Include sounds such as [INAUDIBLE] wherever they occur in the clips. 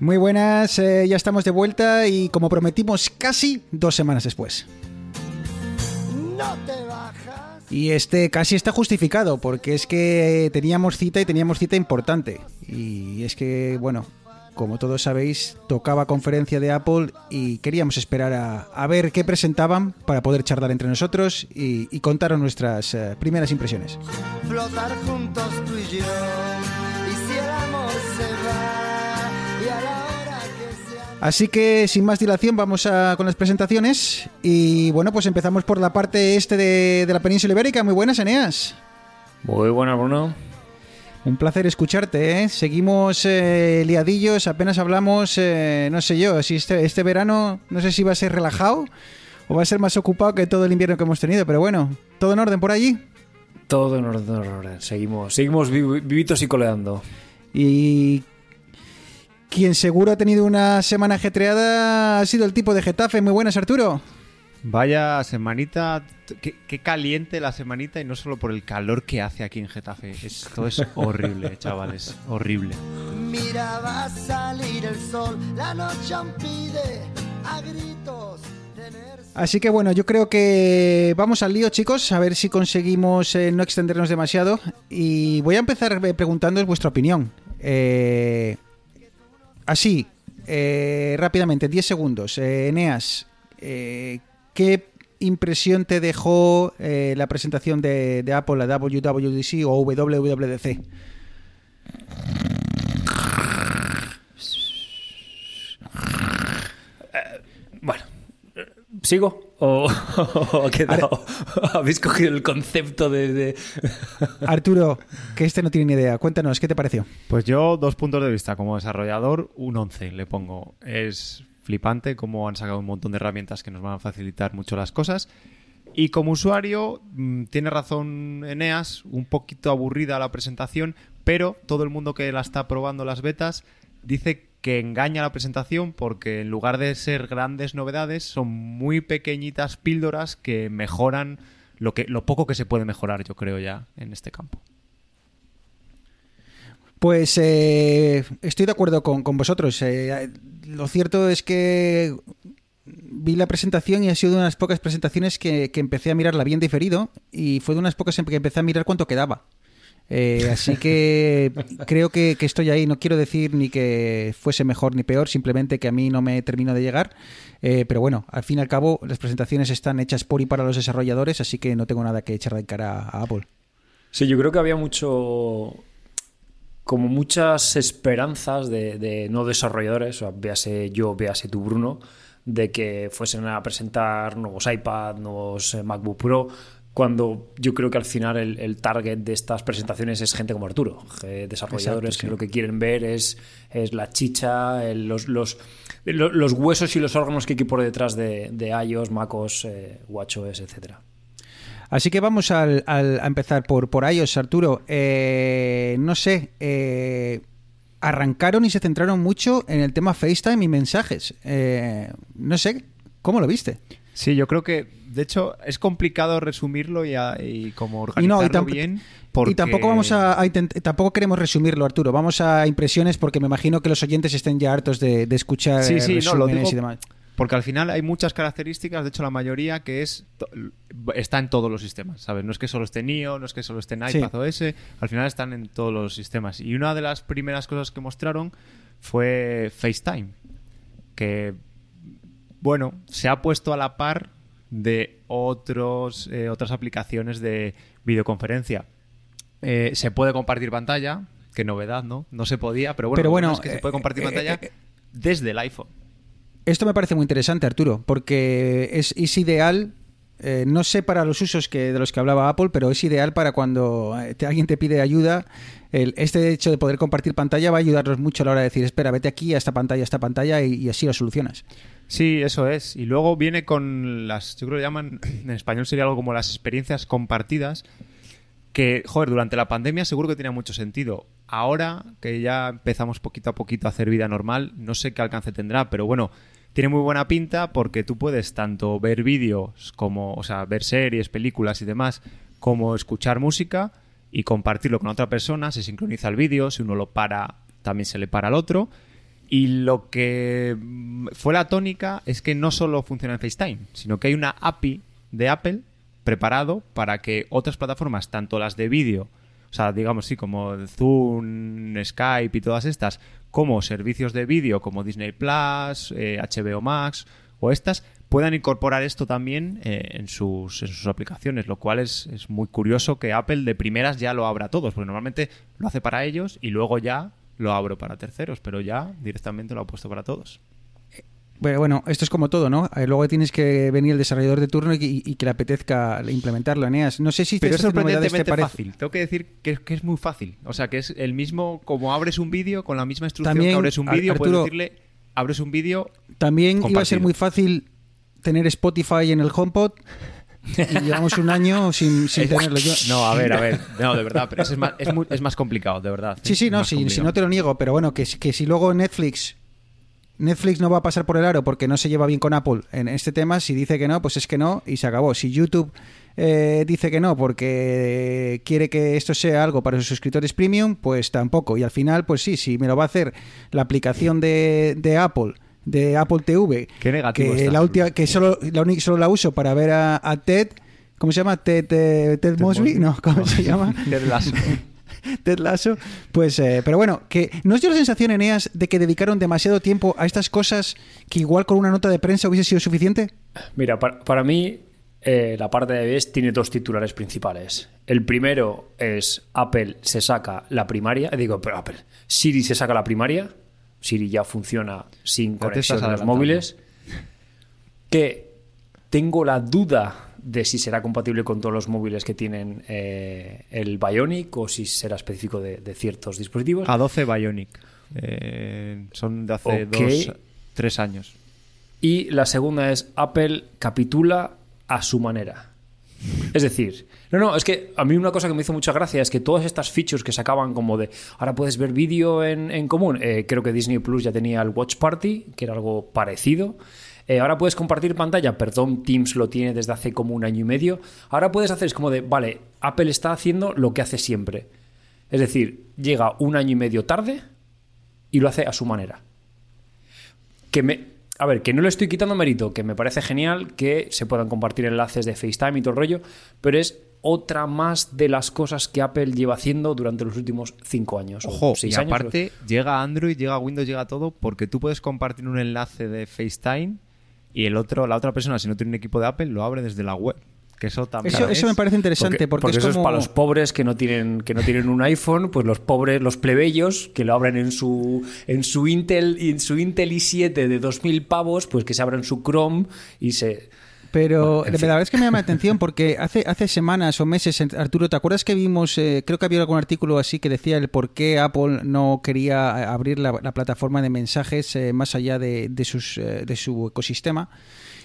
Muy buenas, eh, ya estamos de vuelta y como prometimos casi dos semanas después. No te bajas. Y este casi está justificado, porque es que teníamos cita y teníamos cita importante. Y es que, bueno, como todos sabéis, tocaba conferencia de Apple y queríamos esperar a, a ver qué presentaban para poder charlar entre nosotros y, y contaros nuestras eh, primeras impresiones. Flotar juntos tú y yo. Y si el amor se va. Así que, sin más dilación, vamos a, con las presentaciones. Y bueno, pues empezamos por la parte este de, de la península ibérica. Muy buenas, Eneas. Muy buena, Bruno. Un placer escucharte, ¿eh? Seguimos eh, liadillos, apenas hablamos, eh, no sé yo, si este, este verano, no sé si va a ser relajado o va a ser más ocupado que todo el invierno que hemos tenido, pero bueno, ¿todo en orden por allí? Todo en orden, en orden. Seguimos, seguimos vi- vivitos y coleando. Y quien seguro ha tenido una semana ajetreada ha sido el tipo de Getafe. Muy buenas, Arturo. Vaya semanita, qué, qué caliente la semanita y no solo por el calor que hace aquí en Getafe. Esto es horrible, [LAUGHS] chavales, horrible. Mira, va a salir el sol. La noche aún pide a gritos. Así que bueno, yo creo que vamos al lío, chicos, a ver si conseguimos eh, no extendernos demasiado. Y voy a empezar eh, preguntándoos vuestra opinión. Eh, así, eh, rápidamente, 10 segundos. Eh, Eneas, eh, ¿qué impresión te dejó eh, la presentación de, de Apple, la WWDC o WWDC? Bueno, eh, ¿sigo? ¿O, [LAUGHS] o ha quedado? [LAUGHS] ¿Habéis cogido el concepto de...? de- [LAUGHS] Arturo, que este no tiene ni idea, cuéntanos, ¿qué te pareció? Pues yo, dos puntos de vista. Como desarrollador, un 11 le pongo. Es flipante cómo han sacado un montón de herramientas que nos van a facilitar mucho las cosas. Y como usuario, mm, tiene razón Eneas, un poquito aburrida la presentación, pero todo el mundo que la está probando las betas dice que engaña la presentación porque en lugar de ser grandes novedades, son muy pequeñitas píldoras que mejoran lo, que, lo poco que se puede mejorar, yo creo ya, en este campo. Pues eh, estoy de acuerdo con, con vosotros. Eh, lo cierto es que vi la presentación y ha sido de unas pocas presentaciones que, que empecé a mirarla bien diferido y fue de unas pocas que empecé a mirar cuánto quedaba. Eh, así que creo que, estoy ahí. No quiero decir ni que fuese mejor ni peor, simplemente que a mí no me termino de llegar. Eh, pero bueno, al fin y al cabo, las presentaciones están hechas por y para los desarrolladores, así que no tengo nada que echar de cara a Apple. Sí, yo creo que había mucho... Como muchas esperanzas de, de no desarrolladores, o sea, véase yo, véase tú, Bruno, de que fuesen a presentar nuevos iPad, nuevos eh, MacBook Pro, cuando yo creo que al final el, el target de estas presentaciones es gente como Arturo, desarrolladores Exacto, sí. que lo que quieren ver es, es la chicha, el- los, los, lo- los huesos y los órganos que hay por detrás de, de iOS, MacOS, eh, WatchOS, etcétera. Así que vamos al- al- a empezar por, por iOS, Arturo. Eh, no sé, eh, arrancaron y se centraron mucho en el tema FaceTime y mensajes. Eh, no sé, ¿cómo lo viste? Sí, yo creo que, de hecho, es complicado resumirlo y, a- y como Y no, organizarlo y, tamp- bien. Porque... y tampoco vamos a, a intent- tampoco queremos resumirlo, Arturo. Vamos a impresiones porque me imagino que los oyentes estén ya hartos de, de escuchar Sí, sí, no, lo resúmenes digo y demás. Porque al final hay muchas características, de hecho la mayoría, que es está en todos los sistemas, ¿sabes? No es que solo esté en iOS, no es que solo esté en Sí. iPad OS, al final están en todos los sistemas. Y una de las primeras cosas que mostraron fue FaceTime, que, bueno, se ha puesto a la par de otros, eh, otras aplicaciones de videoconferencia. Eh, se puede compartir pantalla, qué novedad, ¿no? No se podía, pero bueno, Pero bueno, es que se puede compartir eh, eh, pantalla desde el iPhone. Esto me parece muy interesante, Arturo, porque es, es ideal Eh, no sé para los usos que, de los que hablaba Apple, pero es ideal para cuando eh, te- alguien te pide ayuda. El- este hecho de poder compartir pantalla va a ayudarnos mucho a la hora de decir, espera, vete aquí a esta pantalla, a esta pantalla y, así lo solucionas. Sí, eso es. Y luego viene con las, yo creo que llaman, en español sería algo como las experiencias compartidas, que, joder, durante la pandemia seguro que tenía mucho sentido. Ahora que ya empezamos poquito a poquito a hacer vida normal, no sé qué alcance tendrá, pero bueno, tiene muy buena pinta porque tú puedes tanto ver vídeos como, o sea, ver series, películas y demás, como escuchar música y compartirlo con otra persona, se sincroniza el vídeo, si uno lo para, también se le para al otro. Y lo que mm, fue la tónica es que no solo funciona en FaceTime, sino que hay una API de Apple preparado para que otras plataformas, tanto las de vídeo, o sea, digamos sí, como Zoom, Skype y todas estas, como servicios de vídeo como Disney Plus, eh, HBO Max o estas, puedan incorporar esto también eh, en, sus, en sus aplicaciones, lo cual es, es muy curioso que Apple de primeras ya lo abra a todos, porque normalmente lo hace para ellos y luego ya lo abro para terceros, pero ya directamente lo ha puesto para todos. Pero bueno, esto es como todo, ¿no? Eh, Luego tienes que venir el desarrollador de turno y, y que le apetezca implementarlo, Eneas. No sé si Pero es estas novedades te sorprendentemente parece- fácil. Tengo que decir que, es- que es muy fácil. O sea, que es el mismo, como abres un vídeo, con la misma instrucción También, que abres un vídeo, puedes decirle, abres un vídeo También iba a ser muy fácil tener Spotify en el HomePod y llevamos un año sin, sin tenerlo yo. No, a ver, a ver. No, de verdad, pero es más, es muy- es más complicado, de verdad. Sí, sí, Es no, si, no te lo niego, pero bueno, que, que si luego Netflix Netflix no va a pasar por el aro porque no se lleva bien con Apple en este tema, si dice que no, pues es que no y se acabó. Si YouTube eh, dice que no porque quiere que esto sea algo para sus suscriptores premium, pues tampoco. Y al final, pues sí, si me lo va a hacer la aplicación de, de Apple, de Apple TV, Qué negativo que la última, que solo la, única- solo la uso para ver a, a Ted, ¿cómo se llama? Ted, eh, Ted, Mosby, Mosby. no, ¿cómo se llama? [LAUGHS] Ted Lasso. [LAUGHS] Ted Lasso. Pues, eh, pero bueno, que ¿no os dio la sensación, Eneas, de que dedicaron demasiado tiempo a estas cosas que igual con una nota de prensa hubiese sido suficiente? Mira, para, para mí eh, la parte de iOS tiene dos titulares principales. El primero es Apple se saca la primaria, digo, pero Apple, Siri se saca la primaria, Siri ya funciona sin conexión de los móviles, que tengo la duda de si será compatible con todos los móviles que tienen eh, el Bionic o si será específico de, de ciertos dispositivos. A12 Bionic. Eh, son de hace dos, tres años. Y la segunda es Apple capitula a su manera. Es decir, no, no, es que a mí una cosa que me hizo mucha gracia es que todas estas features que sacaban como de ahora puedes ver vídeo en, en común, eh, creo que Disney Plus ya tenía el Watch Party, que era algo parecido. Eh, ahora puedes compartir pantalla, perdón, Teams lo tiene desde hace como un año y medio. Ahora puedes hacer, es como de, vale, Apple está haciendo lo que hace siempre. Es decir, llega un año y medio tarde y lo hace a su manera que me. A ver, que no le estoy quitando mérito, que me parece genial que se puedan compartir enlaces de FaceTime y todo el rollo, pero es otra más de las cosas que Apple lleva haciendo durante los últimos cinco años. Ojo, y seis años. aparte llega Android, llega Windows, llega todo, porque tú puedes compartir un enlace de FaceTime y el otro, la otra persona, si no tiene un equipo de Apple, lo abre desde la web. Que eso también. Eso, eso es- me parece interesante porque, es eso como... es para los pobres que no tienen que no tienen un iPhone, pues los pobres, los plebeyos que lo abren en su en su Intel en su Intel i7 de 2000 pavos, pues que se abran su Chrome y se Pero la verdad es que me llama la atención porque hace, hace semanas o meses, Arturo, ¿te acuerdas que vimos, eh, creo que había algún artículo así que decía el por qué Apple no quería eh, abrir la, la plataforma de mensajes eh, más allá de, de sus, eh, de su ecosistema?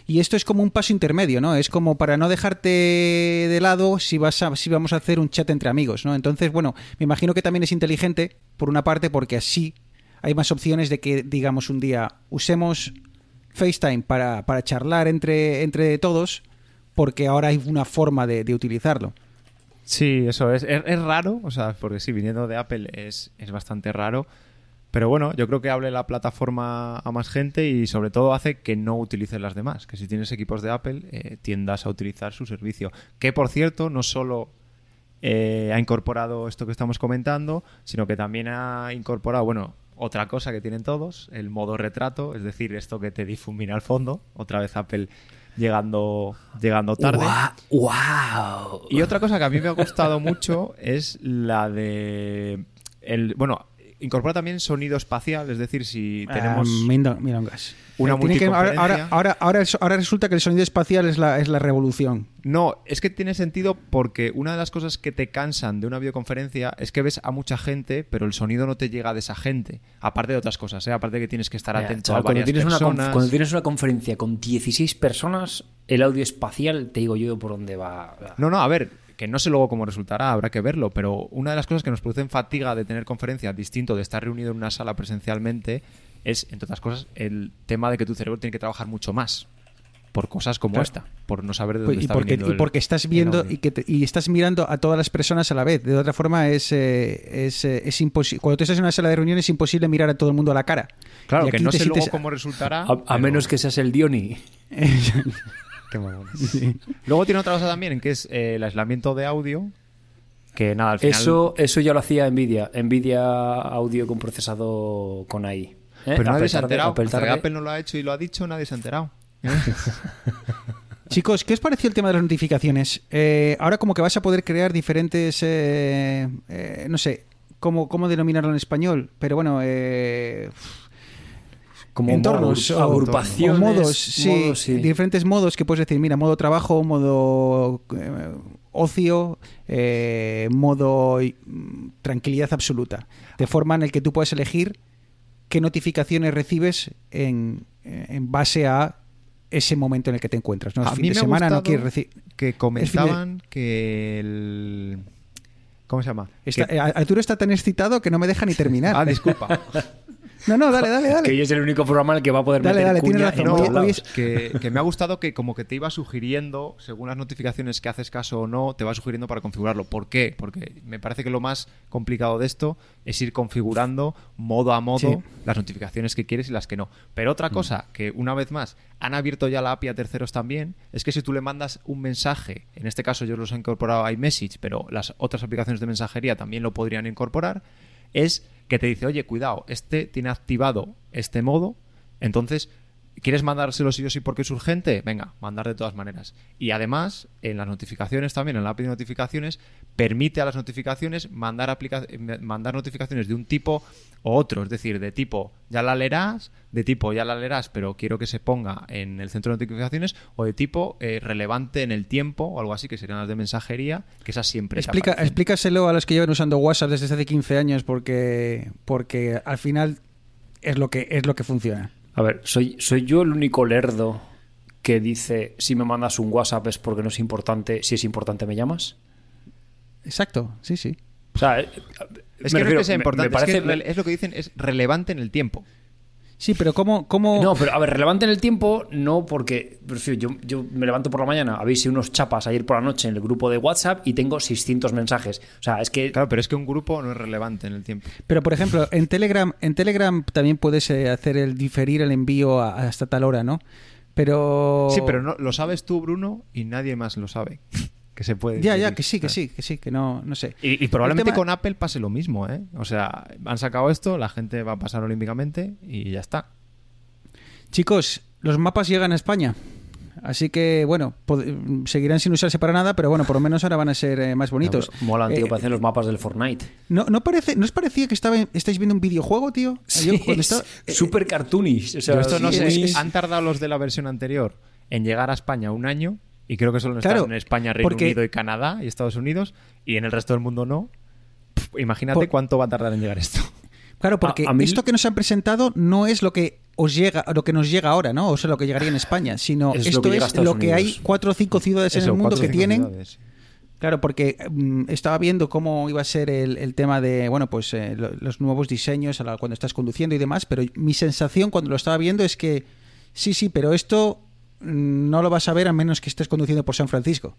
Y esto es como un paso intermedio, ¿no? Es como para no dejarte de lado si, vas a, si vamos a hacer un chat entre amigos, ¿no? Entonces, bueno, me imagino que también es inteligente, por una parte, porque así hay más opciones de que, digamos, un día usemos FaceTime para, para charlar entre, entre todos, porque ahora hay una forma de, utilizarlo. Sí, eso es. es. es raro, o sea, porque sí, viniendo de Apple es, es bastante raro. Pero bueno, yo creo que hable la plataforma a más gente y sobre todo hace que no utilices las demás. Que si tienes equipos de Apple, eh, tiendas a utilizar su servicio. Que por cierto, no solo eh, ha incorporado esto que estamos comentando, sino que también ha incorporado, bueno, otra cosa que tienen todos, el modo retrato, es decir, esto que te difumina al fondo. Otra vez Apple llegando, llegando tarde. ¡Wow! Y otra cosa que a mí me ha gustado mucho es la de. El, bueno, incorpora también sonido espacial, es decir, si Ah, tenemos... mira- milongas. una tiene que- ahora, ahora, ahora, ahora, es- ahora resulta que el sonido espacial es la, es la revolución. No, es que tiene sentido porque una de las cosas que te cansan de una videoconferencia es que ves a mucha gente, pero el sonido no te llega de esa gente. Aparte de otras cosas, ¿eh? aparte de que tienes que estar Mira, atento chaval, a cuando, varias tienes una cuando tienes una conferencia con 16 personas, el audio espacial, te digo yo por dónde va. No, no, a ver, que no sé luego cómo resultará, habrá que verlo, pero una de las cosas que nos producen fatiga de tener conferencias distinto de estar reunido en una sala presencialmente es, entre otras cosas, el tema de que tu cerebro tiene que trabajar mucho más por cosas como Claro. esta, por no saber de dónde Pues, y está porque, viniendo y el- porque estás viendo y, que te- y estás mirando a todas las personas a la vez. De otra forma, es, eh, es, eh, es imposible. Cuando tú estás en una sala de reuniones es imposible mirar a todo el mundo a la cara. Claro, Y que no sé luego cómo resultará. A, a pero- menos que seas el Diony. [LAUGHS] [LAUGHS] Luego tiene otra cosa también, que es eh, el aislamiento de audio. Que nada, al final. Eso, eso ya lo hacía Nvidia. Nvidia audio con procesado con AI. ¿eh? Pero nadie se ha enterado. Apple Hasta que tarde. Apple no lo ha hecho y lo ha dicho, nadie se ha enterado. ¿Eh? [LAUGHS] Chicos, ¿qué os pareció el tema de las notificaciones? Eh, ahora como que vas a poder crear diferentes, eh, eh, no sé, cómo, cómo denominarlo en español, pero bueno, eh, Como entornos o- agrupaciones, o modos, sí, modos, sí. diferentes modos que puedes decir, mira, modo trabajo, modo eh, ocio, eh, modo mm, tranquilidad absoluta, de forma en el que tú puedes elegir qué notificaciones recibes en, en base a ese momento en el que te encuentras. ¿no? Es A fin mí de me ha semana, no quieres recibir... que comentaban que el. ¿Cómo se llama? Está- Que- eh, Arturo está tan excitado que no me deja ni [LAUGHS] terminar. Ah, disculpa. [LAUGHS] No, no, dale, dale, dale. que hoy es el único programa en el que va a poder Dale, meter dale, cuña razón. No, es- que, que me ha gustado que como que te iba sugiriendo, según las notificaciones que haces caso o no, te va sugiriendo para configurarlo. ¿Por qué? Porque me parece que lo más complicado de esto es ir configurando modo a modo Sí. las notificaciones que quieres y las que no. Pero otra cosa que, una vez más, han abierto ya la API a terceros también, es que si tú le mandas un mensaje, en este caso yo los he incorporado a iMessage, pero las otras aplicaciones de mensajería también lo podrían incorporar, es que te dice, oye, cuidado, este tiene activado este modo, entonces, ¿quieres mandárselo sí o sí porque es urgente? Venga, mandar de todas maneras. Y además, en las notificaciones también, en la API de notificaciones, permite a las notificaciones mandar, mandar notificaciones de un tipo o otro, es decir, de tipo ya la leerás, de tipo ya la leerás, pero quiero que se ponga en el centro de notificaciones, o de tipo eh, relevante en el tiempo, o algo así, que serían las de mensajería, que esas siempre Explica, aparecen. explícaselo a los que llevan usando WhatsApp desde hace 15 años porque, porque al final es lo que, es lo que funciona. A ver, ¿soy, ¿soy yo el único lerdo que dice si me mandas un WhatsApp es porque no es importante, si es importante me llamas? Exacto, sí, sí. O sea, Es que no es refiero, que sea importante, me parece- es, que es lo que dicen, es relevante en el tiempo. Sí, pero ¿cómo...? cómo... No, pero a ver, relevante en el tiempo, no porque, prefiero, yo, yo me levanto por la mañana, habéis unos chapas ayer por la noche en el grupo de WhatsApp y tengo 600 mensajes. O sea, es que... Claro, pero es que un grupo no es relevante en el tiempo. Pero por ejemplo, en Telegram, en Telegram también puedes eh, hacer el diferir el envío a- hasta tal hora, ¿no? Pero Sí, pero no, lo sabes tú, Bruno, y nadie más lo sabe. Que se puede. ya, ya, que sí, que sí, que sí, que no, no sé. Y, y probablemente tema- con Apple pase lo mismo, ¿eh? O sea, han sacado esto, la gente va a pasar olímpicamente y ya está. Chicos, los mapas llegan a España. Así que, bueno, seguirán sin usarse para nada, pero bueno, por lo menos ahora van a ser eh, más bonitos. No, Molan, tío, Eh, parecen los mapas del Fortnite. ¿no, no, parece, ¿No os parecía que estaba, estáis viendo un videojuego, tío? Cuando estaba- eh, Super cartoonish. O sea, esto no sí, sé, es- es- han tardado los de la versión anterior en llegar a España un año y creo que solo Claro, están en España, Reino porque- Unido y Canadá y Estados Unidos y en el resto del mundo no. Pff, imagínate Por- cuánto va a tardar en llegar esto. [LAUGHS] Claro, porque A- a mí- esto que nos han presentado no es lo que os llega, lo que nos llega ahora, ¿no? O sea, lo que llegaría en España, [LAUGHS] sino Es esto es lo que hay cuatro o cinco ciudades en el mundo que tienen. ciudades. Claro, porque mm, estaba viendo cómo iba a ser el, el tema de, bueno, pues eh, lo- los nuevos diseños a la- cuando estás conduciendo y demás, pero mi sensación cuando lo estaba viendo es que sí, sí, pero esto no lo vas a ver a menos que estés conduciendo por San Francisco.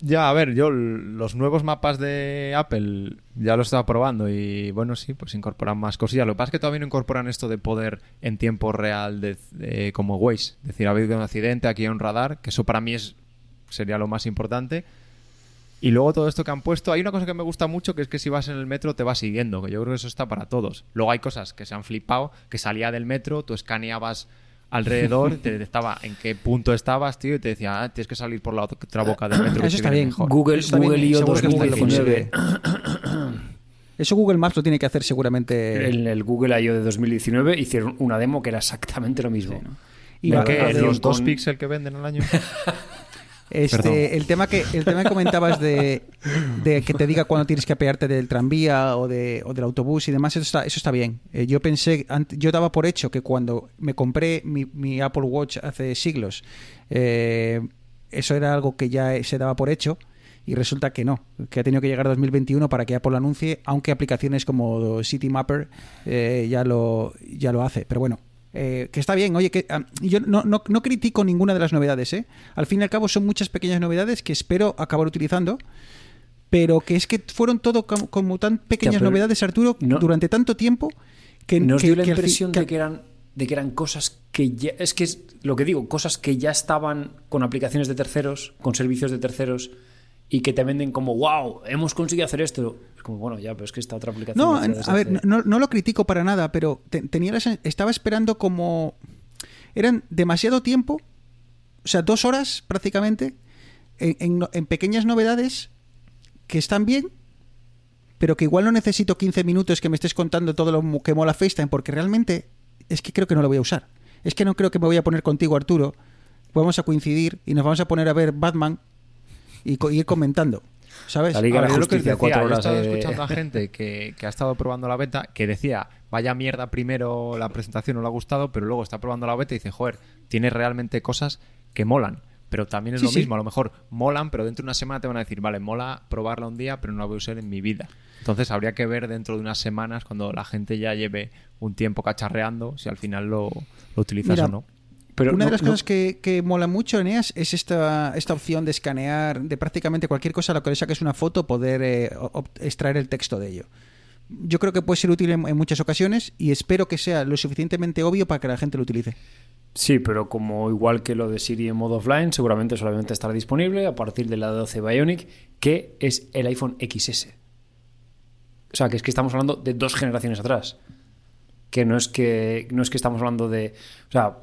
Ya, a ver, yo los nuevos mapas de Apple ya lo estaba probando y bueno, sí, pues incorporan más cosillas. Lo que pasa es que todavía no incorporan esto de poder en tiempo real de- como Waze. Es decir, ha habido un accidente, aquí hay un radar, que eso para mí es sería lo más importante. Y luego todo esto que han puesto, hay una cosa que me gusta mucho, que es que si vas en el metro te va siguiendo, que yo creo que eso está para todos. Luego hay cosas que se han flipado, que salía del metro, tú escaneabas alrededor, te [LAUGHS] detectaba en qué punto estabas, tío, y te decía, ah, tienes que salir por la otra boca del metro. que Eso está bien. mejor. Google, Eso Google I.O. seguro que Google lo 2019. Eso Google Maps lo tiene que hacer seguramente. En el Google I.O. de 2019 hicieron una demo que era exactamente lo mismo. Y va- ¿Qué? hacen ¿Los dos píxeles que venden al año? [LAUGHS] Este, el tema que el tema que comentabas de, de que te diga cuándo tienes que apearte del tranvía o, de, o del autobús y demás, eso está, eso está bien. Eh, yo pensé, yo daba por hecho que cuando me compré mi, mi Apple Watch hace siglos, eh, eso era algo que ya se daba por hecho. Y resulta que no, que ha tenido que llegar a 2021 para que Apple lo anuncie, aunque aplicaciones como City Mapper eh, ya, lo, ya lo hace. Pero bueno, eh, que está bien. Oye, que ah, yo no, no, no critico ninguna de las novedades. ¿eh? Al fin y al cabo son muchas pequeñas novedades que espero acabar utilizando. Pero que es que fueron todo como, como tan pequeñas novedades, Arturo, no- durante tanto tiempo que Nos que- dio la que al fin- impresión de que eran de que eran cosas que ya es que es lo que digo, cosas que ya estaban con aplicaciones de terceros, con servicios de terceros y que te venden como wow, hemos conseguido hacer esto. Es como bueno, ya, pero es que esta otra aplicación No, a ver, hace- no, no lo critico para nada, pero te- tenía la estaba esperando como... Eran demasiado tiempo, o sea, dos horas prácticamente, en, en pequeñas novedades que están bien, pero que igual no necesito 15 minutos que me estés contando todo lo que mola FaceTime, porque realmente es que creo que no lo voy a usar. Es que no creo que me voy a poner contigo, Arturo. Vamos a coincidir y nos vamos a poner a ver Batman y co- y ir comentando. ¿Sabes? La Liga A de ver, la yo lo que Justicia, decía, cuatro yo he horas estado de- escuchando a gente que, que ha estado probando la beta que decía, vaya mierda primero la presentación, no le ha gustado, pero luego está probando la beta y dice, joder, tiene realmente cosas que molan. Pero también es Sí, lo sí. mismo, a lo mejor molan, pero dentro de una semana te van a decir, vale, mola probarla un día, pero no la voy a usar en mi vida. Entonces habría que ver dentro de unas semanas, cuando la gente ya lleve un tiempo cacharreando, si al final lo, lo utilizas Mira, o no. Pero Una no- de las no- cosas que, que mola mucho, Eneas, es esta, esta opción de escanear de prácticamente cualquier cosa a lo que le saques una foto, poder eh, extraer el texto de ello. Yo creo que puede ser útil en, en muchas ocasiones y espero que sea lo suficientemente obvio para que la gente lo utilice. Sí, pero como igual que lo de Siri en modo offline, seguramente solamente estará disponible a partir de la 12 Bionic, que es el iPhone XS. O sea, que es que estamos hablando de dos generaciones atrás. Que no es que no es que estamos hablando de, o sea,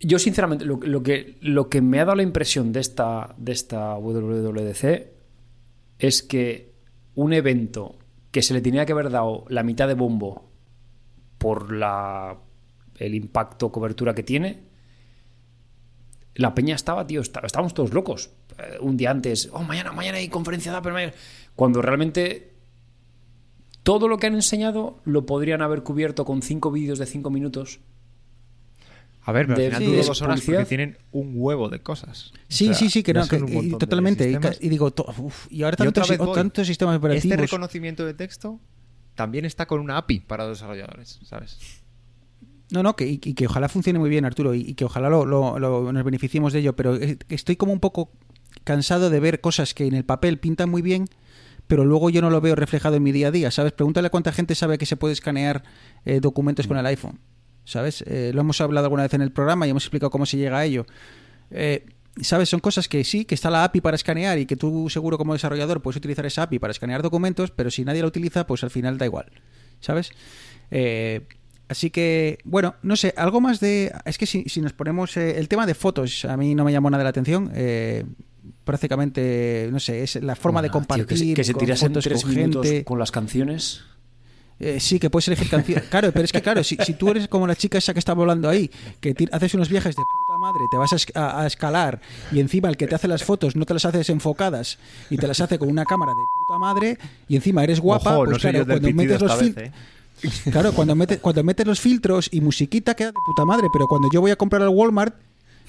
yo sinceramente lo, que lo que me ha dado la impresión de esta de esta WWDC es que un evento que se le tenía que haber dado la mitad de bombo por la el impacto cobertura que tiene la peña estaba tío está- estábamos todos locos Eh, un día antes oh mañana mañana hay conferencia de Apple mañana". cuando realmente todo lo que han enseñado lo podrían haber cubierto con cinco vídeos de cinco minutos A ver, pero de- al final sí, dos horas publicidad. porque tienen un huevo de cosas. Sí, O sea, sí, sí, que no, que- y totalmente. Y, y digo, to- uf, y ahora tantos, vez o voy. tantos sistemas Este operativos. reconocimiento de texto también está con una API para los desarrolladores, ¿sabes? No, no, que, y, que ojalá funcione muy bien, Arturo, y, y que ojalá lo, lo- lo- nos beneficiemos de ello, pero estoy como un poco cansado de ver cosas que en el papel pintan muy bien, pero luego yo no lo veo reflejado en mi día a día, ¿sabes? Pregúntale a cuánta gente sabe que se puede escanear eh, documentos con el iPhone, ¿sabes? Eh, lo hemos hablado alguna vez en el programa y hemos explicado cómo se llega a ello. Eh, ¿Sabes? Son cosas que sí, que está la API para escanear y que tú seguro como desarrollador puedes utilizar esa API para escanear documentos, pero si nadie la utiliza, pues al final da igual, ¿sabes? Eh, así que, bueno, no sé, algo más de... Es que si, si nos ponemos... eh, el tema de fotos a mí no me llamó nada la atención. prácticamente, no sé, es la forma de Tío, compartir que, se- que se con tirasen fotos tres con minutos gente. con las canciones Eh, sí, que puedes elegir canciones. [LAUGHS] Claro, pero es que, claro, si, si tú eres como la chica esa que estaba hablando ahí, que haces unos viajes de puta madre, te vas a, es- a- a escalar y encima el que te hace las fotos no te las haces enfocadas y te las hace con una cámara de puta madre y encima eres guapa, Ojo, pues no claro, cuando metes los esta fil- vez, ¿eh? Claro, cuando metes, cuando metes los filtros y musiquita queda de puta madre, pero cuando yo voy a comprar al Walmart,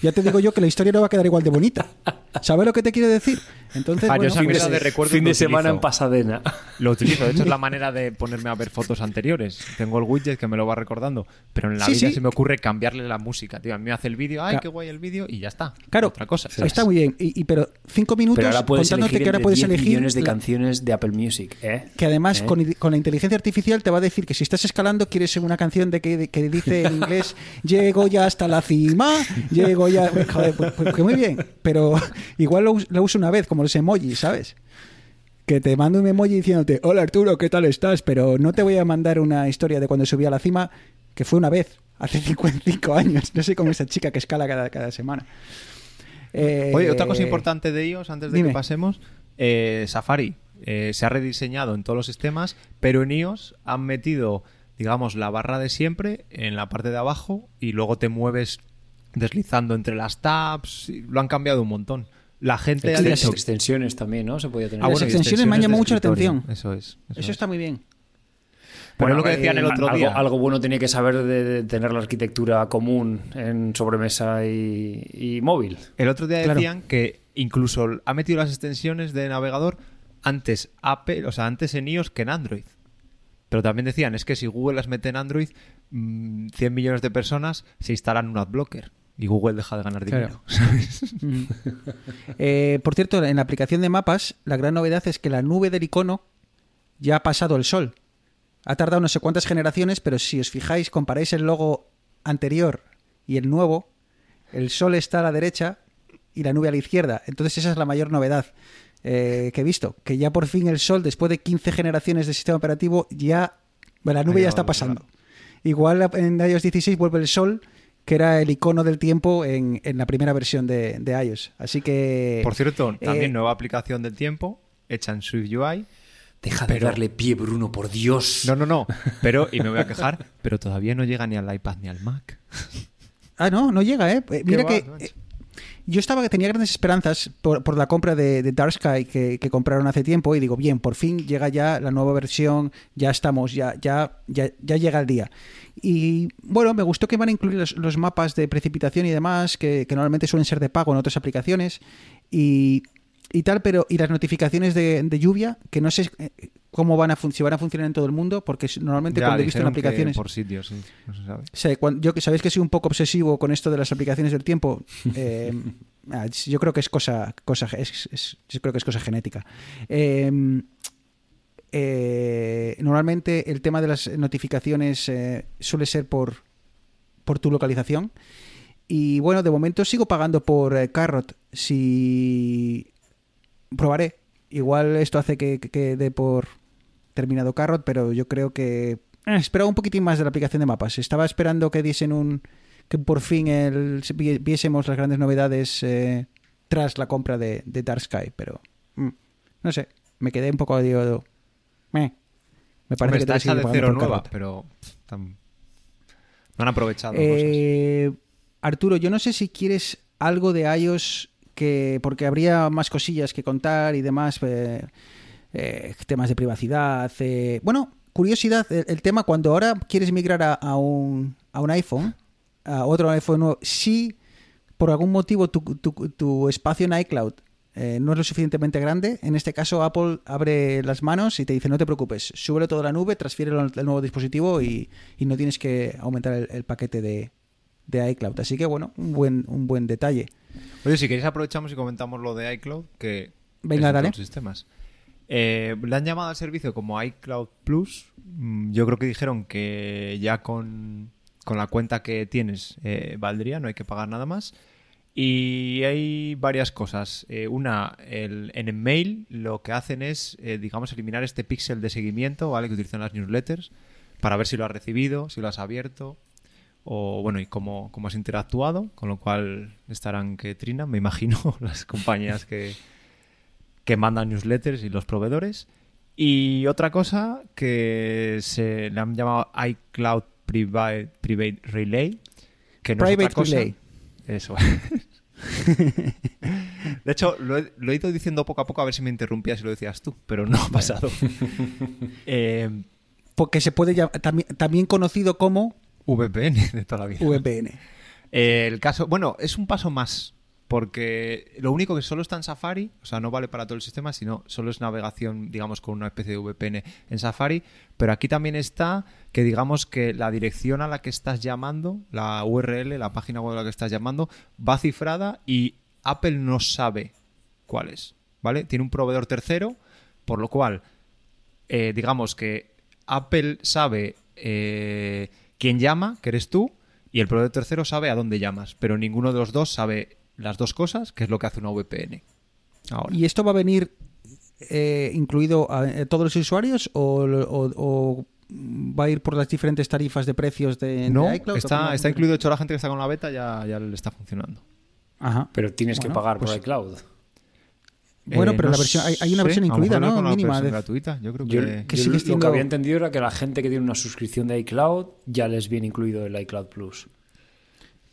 ya te digo yo que la historia no va a quedar igual de bonita. ¿Sabes lo que te quiero decir? Entonces, Ah, yo bueno, esa pues, mierda de recuerdos fin de semana en Pasadena Lo utilizo, de hecho es la manera de ponerme a ver fotos anteriores. Tengo el widget que me lo va recordando, pero en la Sí, vida sí. se me ocurre cambiarle la música, tío. A mí me hace el vídeo, ay, Ca- qué guay el vídeo y ya está. Claro, Otra cosa. está muy bien. Y, y- pero cinco minutos pero ahora puedes contándote elegir que ahora puedes 10 elegir millones de la- canciones de Apple Music ¿eh? que además ¿Eh? con, con la inteligencia artificial te va a decir que si estás escalando quieres una canción de que, de- que dice en [LAUGHS] inglés llego ya hasta la cima, llego ya... Joder, pues, pues que muy bien, pero [LAUGHS] igual lo, us- lo uso una vez, como los emojis, ¿sabes? Que te mando un emoji diciéndote, hola Arturo, ¿qué tal estás? Pero no te voy a mandar una historia de cuando subí a la cima, que fue una vez, hace [LAUGHS] 55 años. No sé cómo esa chica que escala cada, cada semana. Eh, Oye, otra cosa importante de iOS antes de dime. que pasemos, eh, Safari. eh, se ha rediseñado en todos los sistemas, pero en iOS han metido, digamos, la barra de siempre en la parte de abajo y luego te mueves deslizando entre las tabs. y Lo han cambiado un montón. La gente ha Ex- dicho... extensiones también, ¿no? Se podía tener. Ah, Las bueno, extensiones me han llamado mucho la atención. Eso es. Eso, Eso es. está muy bien. Pero Bueno, es lo que eh, decían el otro algo, día. algo bueno tenía que saber de, de tener la arquitectura común en sobremesa y, y móvil. El otro día Claro. decían que incluso ha metido las extensiones de navegador antes Apple, o sea, antes en iOS que en Android. Pero también decían, es que si Google las mete en Android, mm, 100 millones de personas se instalan un adblocker y Google deja de ganar dinero. Claro. Ujú. [LAUGHS] Eh, por cierto, en la aplicación de mapas, la gran novedad es que la nube del icono ya ha pasado el sol. Ha tardado no sé cuántas generaciones, pero si os fijáis, comparáis el logo anterior y el nuevo, el sol está a la derecha y la nube a la izquierda. Entonces esa es la mayor novedad eh, que he visto. Que ya por fin el sol, después de 15 generaciones de sistema operativo, ya la nube ya está pasando. Igual en iOS 16 vuelve el sol, que era el icono del tiempo en, en la primera versión de, de iOS. Así que... Por cierto, también eh, nueva aplicación del tiempo, hecha en Swift UI. Deja de Pero- darle pie, Bruno, por Dios. No, no, no. [LAUGHS] Pero, y me voy a quejar, pero todavía no llega ni al iPad ni al Mac. Ah, no, no llega, ¿eh? Mira va, que yo estaba que tenía grandes esperanzas por, la compra de, de Dark Sky que, compraron hace tiempo y digo, bien, por fin llega ya la nueva versión, ya estamos, ya, ya, ya, ya llega el día. Y bueno, me gustó que van a incluir los, los mapas de precipitación y demás, que normalmente suelen ser de pago en otras aplicaciones, y, y tal, pero y las notificaciones de, de lluvia, que no sé eh, cómo van a, si van a funcionar en todo el mundo, porque normalmente Ya, cuando he visto en aplicaciones... Por sitios, sí. No se sabe. Yo sabéis que soy un poco obsesivo con esto de las aplicaciones del tiempo. [LAUGHS] eh, ah, yo creo que es cosa, cosa es, es- yo creo que es cosa genética. Eh, eh, normalmente el tema de las notificaciones suele ser por, por tu localización. Y bueno, de momento sigo pagando por Carrot. Si probaré. Igual esto hace que, que, que dé por terminado Carrot, pero yo creo que eh, esperaba un poquitín más de la aplicación de mapas. Estaba esperando que diesen un que por fin el, vi- viésemos las grandes novedades eh, tras la compra de, de Dark Sky, pero mm, no sé, me quedé un poco digo, meh. me parece Hombre, que está hecha de cero nueva, pero tan- no han aprovechado cosas. Eh, Arturo, yo no sé si quieres algo de iOS que porque habría más cosillas que contar y demás, eh, eh, temas de privacidad. eh, bueno, curiosidad, el, tema cuando ahora quieres migrar a, un, a un iPhone, a otro iPhone nuevo, si por algún motivo tu, tu- tu espacio en iCloud no es lo suficientemente grande, en este caso Apple abre las manos y te dice no te preocupes, súbelo todo a la nube, transfiérelo al, nuevo dispositivo y, y no tienes que aumentar el paquete de, de iCloud. Así que bueno, un buen, un buen detalle. Oye, si queréis aprovechamos y comentamos lo de iCloud, que Venga, es dale. sistemas. Eh, le han llamado al servicio como iCloud Plus. Mm, Yo creo que dijeron que ya con, con la cuenta que tienes eh, valdría, no hay que pagar nada más. Y hay varias cosas. Eh, una, el- en el mail lo que hacen es, eh, digamos, eliminar este píxel de seguimiento, ¿vale? Que utilizan las newsletters para ver si lo has recibido, si lo has abierto o bueno y cómo, cómo has interactuado, con lo cual estarán que trinan, me imagino, [LAUGHS] las compañías que, que mandan newsletters y los proveedores. Y otra cosa que se le han llamado iCloud Private, Private Relay, que no es Private otra cosa. Relay. Eso. [LAUGHS] De hecho, lo he, lo he ido diciendo poco a poco a ver si me interrumpías y lo decías tú, pero no ha pasado. [LAUGHS] Eh, Porque se puede llamar, también, también conocido como VPN [LAUGHS] de toda la vida. VPN. Eh, el caso, bueno, es un paso más, porque lo único que solo está en Safari, o sea, no vale para todo el sistema, sino solo es navegación, digamos, con una especie de VPN en Safari, pero aquí también está que digamos que la dirección a la que estás llamando, la URL, la página web a la que estás llamando, va cifrada y Apple no sabe cuál es, ¿vale? Tiene un proveedor tercero, por lo cual, eh, digamos que Apple sabe eh, quién llama, que eres tú, y el proveedor tercero sabe a dónde llamas, pero ninguno de los dos sabe las dos cosas, que es lo que hace una VPN. Ahora. ¿Y esto va a venir eh, incluido a, a todos los usuarios o, o- o va a ir por las diferentes tarifas de precios de, de no, iCloud? ¿O cómo está, a está incluido. De hecho, la gente que está con la beta ya, ya le está funcionando. Ajá. Pero tienes que pagar por pues- iCloud. Bueno, Eh, pero no la versión- hay- hay una sé, versión lo incluida, ¿no? con Mínima versión de- gratuita. Yo creo Yo, que... que yo sigue lo siendo- que había entendido era que la gente que tiene una suscripción de iCloud ya les viene incluido el iCloud Plus.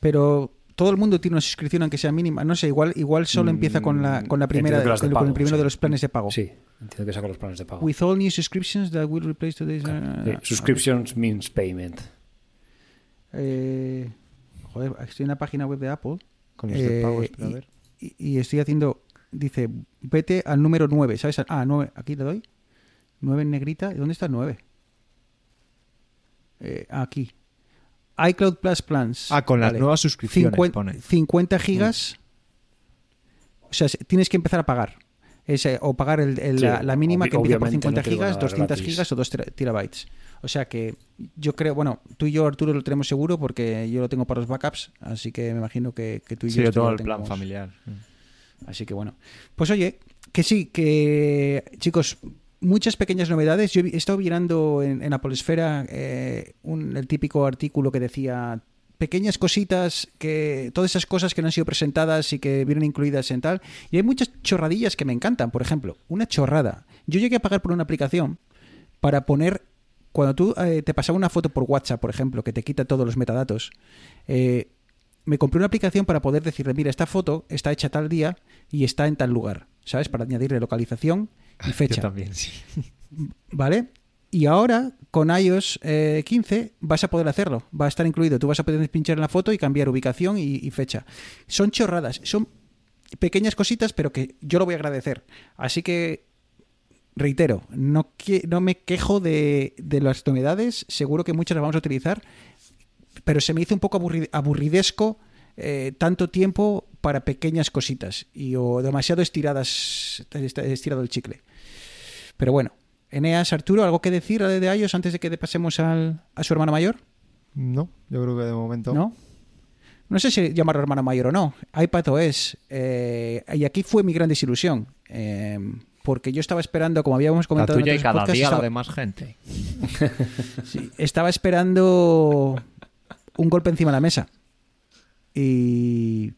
Pero todo el mundo tiene una suscripción aunque sea mínima. No sé, igual, igual solo Mm, empieza con la, con la primera, que de con, el primero sí. de los planes de pago. Sí, entiendo que saca los planes de pago. With all new subscriptions that will replace today's... Sí, uh, subscriptions means payment. Eh, joder, estoy en la página web de Apple Con los de pago, eh, espera, a ver. y, y estoy haciendo... Dice, vete al número 9, ¿sabes? Ah, 9, aquí le doy. 9 en negrita. ¿Y dónde está el 9? Eh, aquí. iCloud Plus Plans. Ah, con las Vale. nuevas suscripciones, 50, pone. 50 gigas. O sea, se- tienes que empezar a pagar. Es, eh, o pagar el- el- Sí, la, la mínima que empieza por obviamente 50 no te digo gigas, nada 200 gratis. gigas o 2 tera- terabytes. O sea que yo creo, bueno, tú y yo, Arturo, lo tenemos seguro porque yo lo tengo para los backups, así que me imagino que, que tú y Sí, yo, yo esto tengo el plan familiar. Así que bueno. Pues oye, que sí, que chicos, muchas pequeñas novedades. Yo he estado mirando en, en Apple eh, un- el típico artículo que decía pequeñas cositas, que todas esas cosas que no han sido presentadas y que vienen incluidas en tal. Y hay muchas chorradillas que me encantan. Por ejemplo, una chorrada. Yo llegué a pagar por una aplicación para poner cuando tú eh, te pasaba una foto por WhatsApp, por ejemplo, que te quita todos los metadatos, eh, me compré una aplicación para poder decirle, mira, esta foto está hecha tal día y está en tal lugar, ¿sabes? Para añadirle localización y fecha. Yo también, sí. ¿Vale? Y ahora, con iOS eh, 15, vas a poder hacerlo. Va a estar incluido. Tú vas a poder pinchar en la foto y cambiar ubicación y, y fecha. Son chorradas. Son pequeñas cositas, pero que yo lo voy a agradecer. Así que, reitero, no, que- no me quejo de, de las novedades. Seguro que muchas las vamos a utilizar. Pero se me hizo un poco aburri- aburridesco eh, tanto tiempo para pequeñas cositas. Y o demasiado estiradas, estirado el chicle. Pero bueno, Eneas, Arturo, ¿algo que decir de, iOS antes de que pasemos al, a su hermano mayor? No, yo creo que de momento. ¿No? No sé si llamarlo hermano mayor o no. iPadOS. Eh, y aquí fue mi gran desilusión. eh, porque yo estaba esperando, como habíamos La comentado tuya en y cada podcasts, día la de más gente. [LAUGHS] sí, estaba esperando un golpe encima de la mesa. Y.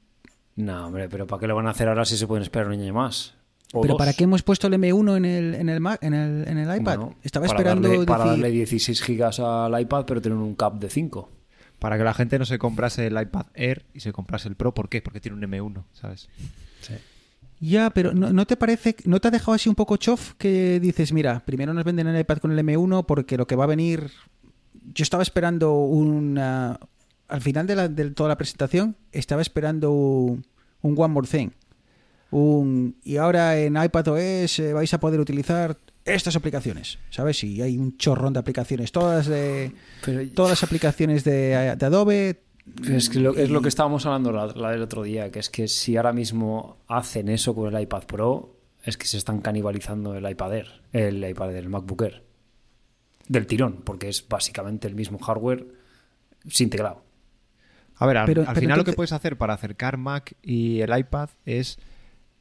No, hombre, pero ¿para qué lo van a hacer ahora si se pueden esperar un año más? O ¿Pero dos. para qué hemos puesto el M1 en el, en el, Mac- en el, en el iPad? Bueno, estaba para esperando. Darle, para decir- darle 16 gigas al iPad, pero tener un cap de 5. Para que la gente no se comprase el iPad Air y se comprase el Pro. ¿Por qué? Porque tiene un M1, ¿sabes? Ya, pero ¿no, no te parece, no te ha dejado así un poco chof que dices, mira, primero nos venden el iPad con el M1 porque lo que va a venir, yo estaba esperando una, al final de, la, de toda la presentación, estaba esperando un, un One More Thing. Un, y ahora en iPadOS vais a poder utilizar estas aplicaciones, ¿sabes? Y hay un chorrón de aplicaciones, todas de Pero todas las aplicaciones de, de Adobe. es, que lo, es lo que estábamos hablando la, la del otro día, que es que si ahora mismo hacen eso con el iPad Pro, es que se están canibalizando el iPad Air, el iPad Air, el MacBook Air. Del tirón, porque es básicamente el mismo hardware sin teclado. A ver, al, Pero- al pero final lo que puedes hacer para acercar Mac y el iPad es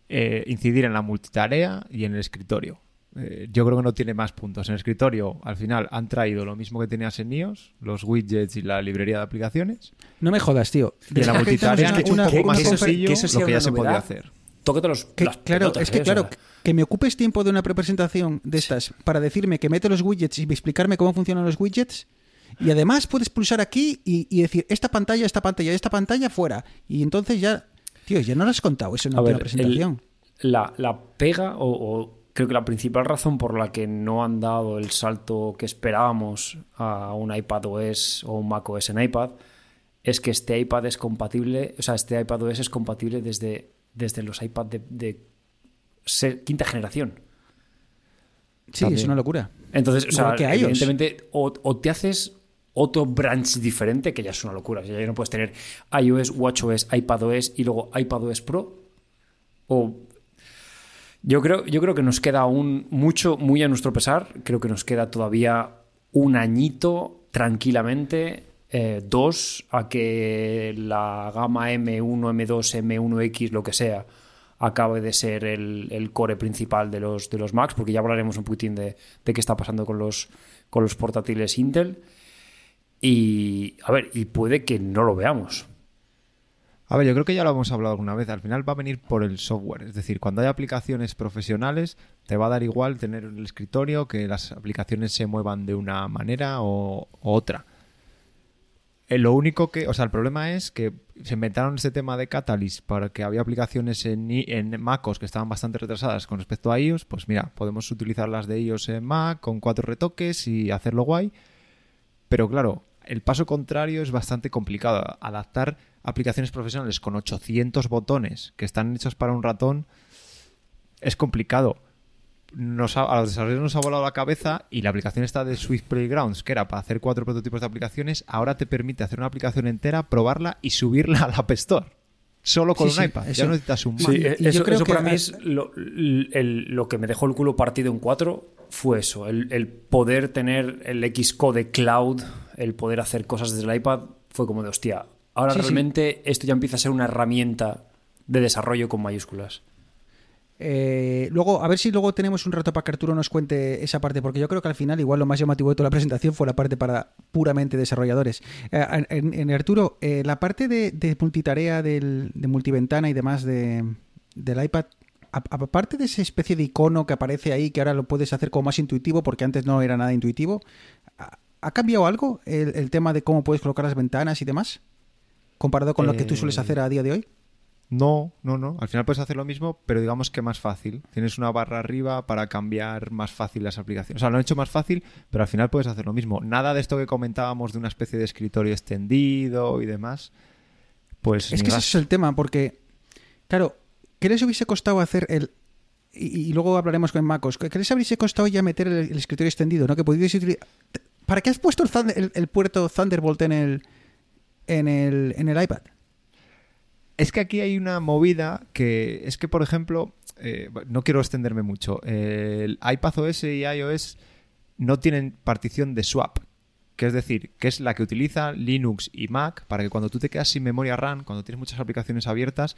eh, incidir en la multitarea y en el escritorio. Eh, yo creo que no tiene más puntos. En el escritorio, al final, han traído lo mismo que tenías en iOS, los widgets y la librería de aplicaciones. No me jodas, tío. Y en la que multitarea han hecho un una- poco una más sencillo que eso lo que una ya se podía hacer. Tócate los, Que- las claro, pelotas, es que ¿eh? O claro, sea, que me ocupes tiempo de una presentación de estas para decirme que mete los widgets y explicarme cómo funcionan los widgets. Y además puedes pulsar aquí y, y decir esta pantalla, esta pantalla, esta pantalla fuera. Y entonces ya, tío, ya no lo has contado eso en una presentación. el- la, la pega, o, o creo que la principal razón por la que no han dado el salto que esperábamos a un iPad OS o un Mac OS en iPad, es que este iPad es compatible, o sea, este iPad OS es compatible desde, desde los iPad de, de se- quinta generación. sí, también. es una locura. Entonces, o sea, que evidentemente, o, o te haces otro branch diferente, que ya es una locura. O sea, ya no puedes tener iOS, WatchOS, iPadOS y luego iPadOS Pro. O. Yo creo, yo creo que nos queda aún mucho, muy a nuestro pesar. Creo que nos queda todavía un añito tranquilamente. eh, dos a que la gama M1, M2, M1X, lo que sea, acabe de ser el, el core principal de los, de los Macs, porque ya hablaremos un poquitín de, de qué está pasando con los, con los portátiles Intel. Y, a ver, y puede que no lo veamos. A ver, yo creo que ya lo hemos hablado alguna vez. Al final va a venir por el software. Es decir, cuando hay aplicaciones profesionales, te va a dar igual tener el escritorio que las aplicaciones se muevan de una manera o, o otra. Eh, lo único que, o sea, el problema es que se inventaron este tema de Catalyst para que había aplicaciones en, en MacOS que estaban bastante retrasadas con respecto a iOS. Pues mira, podemos utilizar las de iOS en Mac con cuatro retoques y hacerlo guay. Pero claro, el paso contrario es bastante complicado. Adaptar aplicaciones profesionales con 800 botones que están hechos para un ratón es complicado. Nos ha- a los desarrolladores nos ha volado la cabeza y la aplicación esta de Swift Playgrounds, que era para hacer cuatro prototipos de aplicaciones, ahora te permite hacer una aplicación entera, probarla y subirla [LAUGHS] al App Store. Solo con Sí, un sí, iPad. eso- Ya no necesitas un Mac. Sí, Y- eh, y yo eso, creo eso que para mí es lo, el- el- lo que me dejó el culo partido en cuatro fue eso, el, el poder tener el Xcode Cloud, el poder hacer cosas desde el iPad, fue como de hostia. Ahora Sí, sí. realmente esto ya empieza a ser una herramienta de desarrollo con mayúsculas. Eh, luego, a ver si luego tenemos un rato para que Arturo nos cuente esa parte, porque yo creo que al final igual lo más llamativo de toda la presentación fue la parte para puramente desarrolladores. Eh, en, en Arturo, eh, la parte de, de multitarea, del, de multiventana y demás de, del iPad, aparte de esa especie de icono que aparece ahí, que ahora lo puedes hacer como más intuitivo, porque antes no era nada intuitivo, ¿ha, cambiado algo el, el tema de cómo puedes colocar las ventanas y demás? Comparado con lo que tú sueles Eh, hacer a día de hoy. No, no, no. Al final puedes hacer lo mismo, pero digamos que más fácil. Tienes una barra arriba para cambiar más fácil las aplicaciones. O sea, lo han hecho más fácil, pero al final puedes hacer lo mismo. Nada de esto que comentábamos de una especie de escritorio extendido y demás. Pues Es que ese es el tema, porque, claro, ¿qué les hubiese costado hacer el... Y, y luego hablaremos con MacOS. ¿Qué les habría costado ya meter el, el escritorio extendido? ¿no? Que pudierais utilizar... ¿Para qué has puesto el, el- el puerto Thunderbolt en el, en el, en el iPad? Es que aquí hay una movida que es que, por ejemplo, eh, no quiero extenderme mucho. El iPadOS y iOS no tienen partición de swap, que es decir, que es la que utiliza Linux y Mac para que cuando tú te quedas sin memoria RAM, cuando tienes muchas aplicaciones abiertas,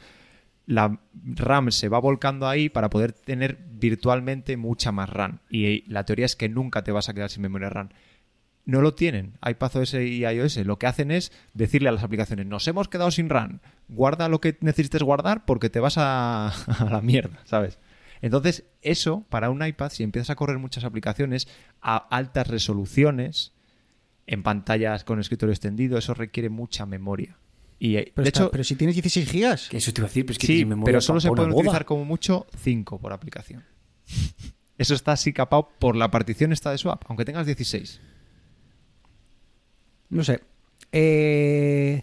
la RAM se va volcando ahí para poder tener virtualmente mucha más RAM. Y la teoría es que nunca te vas a quedar sin memoria RAM no lo tienen. iPadOS y iOS lo que hacen es decirle a las aplicaciones, nos hemos quedado sin RAM, guarda lo que necesites guardar porque te vas a, [LAUGHS] a la mierda, ¿sabes? Entonces, eso, para un iPad, si empiezas a correr muchas aplicaciones a altas resoluciones, en pantallas con escritorio extendido, eso requiere mucha memoria. Y, eh, Pero, de está- hecho, pero si tienes 16 gigas. Que eso te iba a decir, pero es que sí, memoria pero solo se pueden boda. utilizar como mucho 5 por aplicación. [LAUGHS] Eso está así capado por la partición esta de swap, aunque tengas 16. No sé. Eh,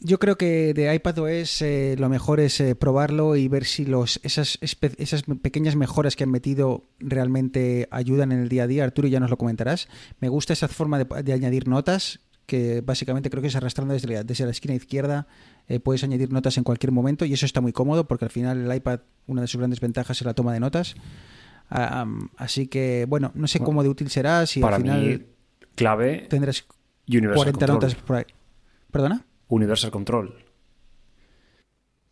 yo creo que de iPadOS eh, lo mejor es eh, probarlo y ver si los esas, esas pequeñas mejoras que han metido realmente ayudan en el día a día. Arturo, ya nos lo comentarás. Me gusta esa forma de, de añadir notas, que básicamente creo que es arrastrando desde la, desde la esquina izquierda. eh, puedes añadir notas en cualquier momento y eso está muy cómodo porque al final el iPad, una de sus grandes ventajas es la toma de notas. Así que, bueno, no sé cómo de útil será, si Para al final mí, clave, tendrás Universal 40 Control. notas por ahí. ¿Perdona? Universal Control.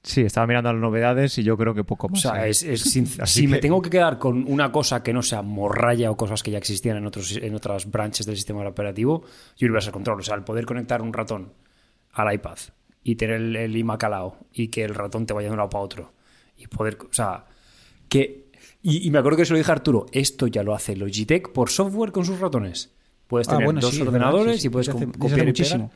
Sí, estaba mirando las novedades y yo creo que poco O sea, ¿eh? es, es [LAUGHS] sin- Así si me tengo que quedar con una cosa que no sea morralla o cosas que ya existían en otros en otras branches del sistema operativo, Universal Control. O sea, el poder conectar un ratón al iPad y tener el, el iMac al lado y que el ratón te vaya de un lado para otro. Y poder, o sea, que. Y, y me acuerdo que se lo dije a Arturo, esto ya lo hace Logitech por software con sus ratones. Puedes Ah, tener bueno, dos sí, ordenadores verdad, sí, sí, y puedes hace- copiar muchísimo.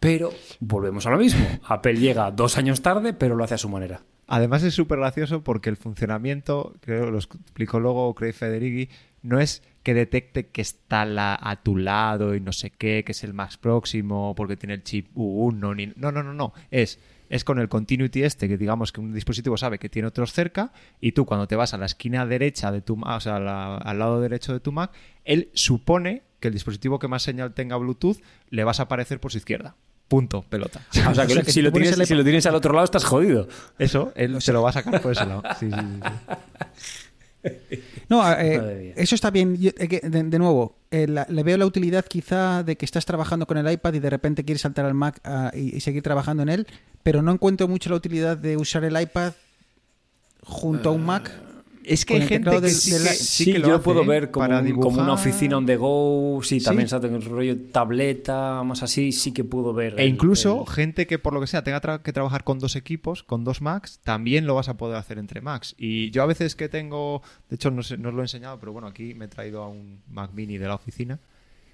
Pero volvemos a lo mismo. [LAUGHS] Apple llega dos años tarde, pero lo hace a su manera. Además es súper gracioso porque el funcionamiento, creo que lo explicó luego Craig Federighi, no es que detecte que está la- a tu lado y no sé qué, que es el más próximo porque tiene el chip U1. Ni, no, no, no, no. Es, es con el continuity este, que digamos que un dispositivo sabe que tiene otros cerca y tú cuando te vas a la esquina derecha de tu Mac, o sea, la- al lado derecho de tu Mac, él supone que el dispositivo que más señal tenga Bluetooth le vas a aparecer por su izquierda. Punto, pelota. [LAUGHS] O sea, O sea, que, si, lo tienes, el si lo tienes al otro lado, estás jodido. Eso, él se lo va a sacar por ese lado. Sí, sí, sí, sí. [LAUGHS] No, eh, mía. eso está bien. Yo, eh, de, de nuevo, eh, la- le veo la utilidad quizá de que estás trabajando con el iPad y de repente quieres saltar al Mac ah, y, y seguir trabajando en él, pero no encuentro mucho la utilidad de usar el iPad junto a un Mac Es que hay gente que del- sí, que, sí, sí Sí, que lo yo hace, puedo ¿eh? ver como, un- una oficina on the go. Sí, Sí. también está en el rollo tableta, más así, sí que puedo ver. E el- incluso el- gente que por lo que sea tenga tra- que trabajar con dos equipos, con dos Macs, también lo vas a poder hacer entre Macs. Y yo a veces que tengo, de hecho no, sé- no os lo he enseñado, pero bueno, aquí me he traído a un Mac mini de la oficina,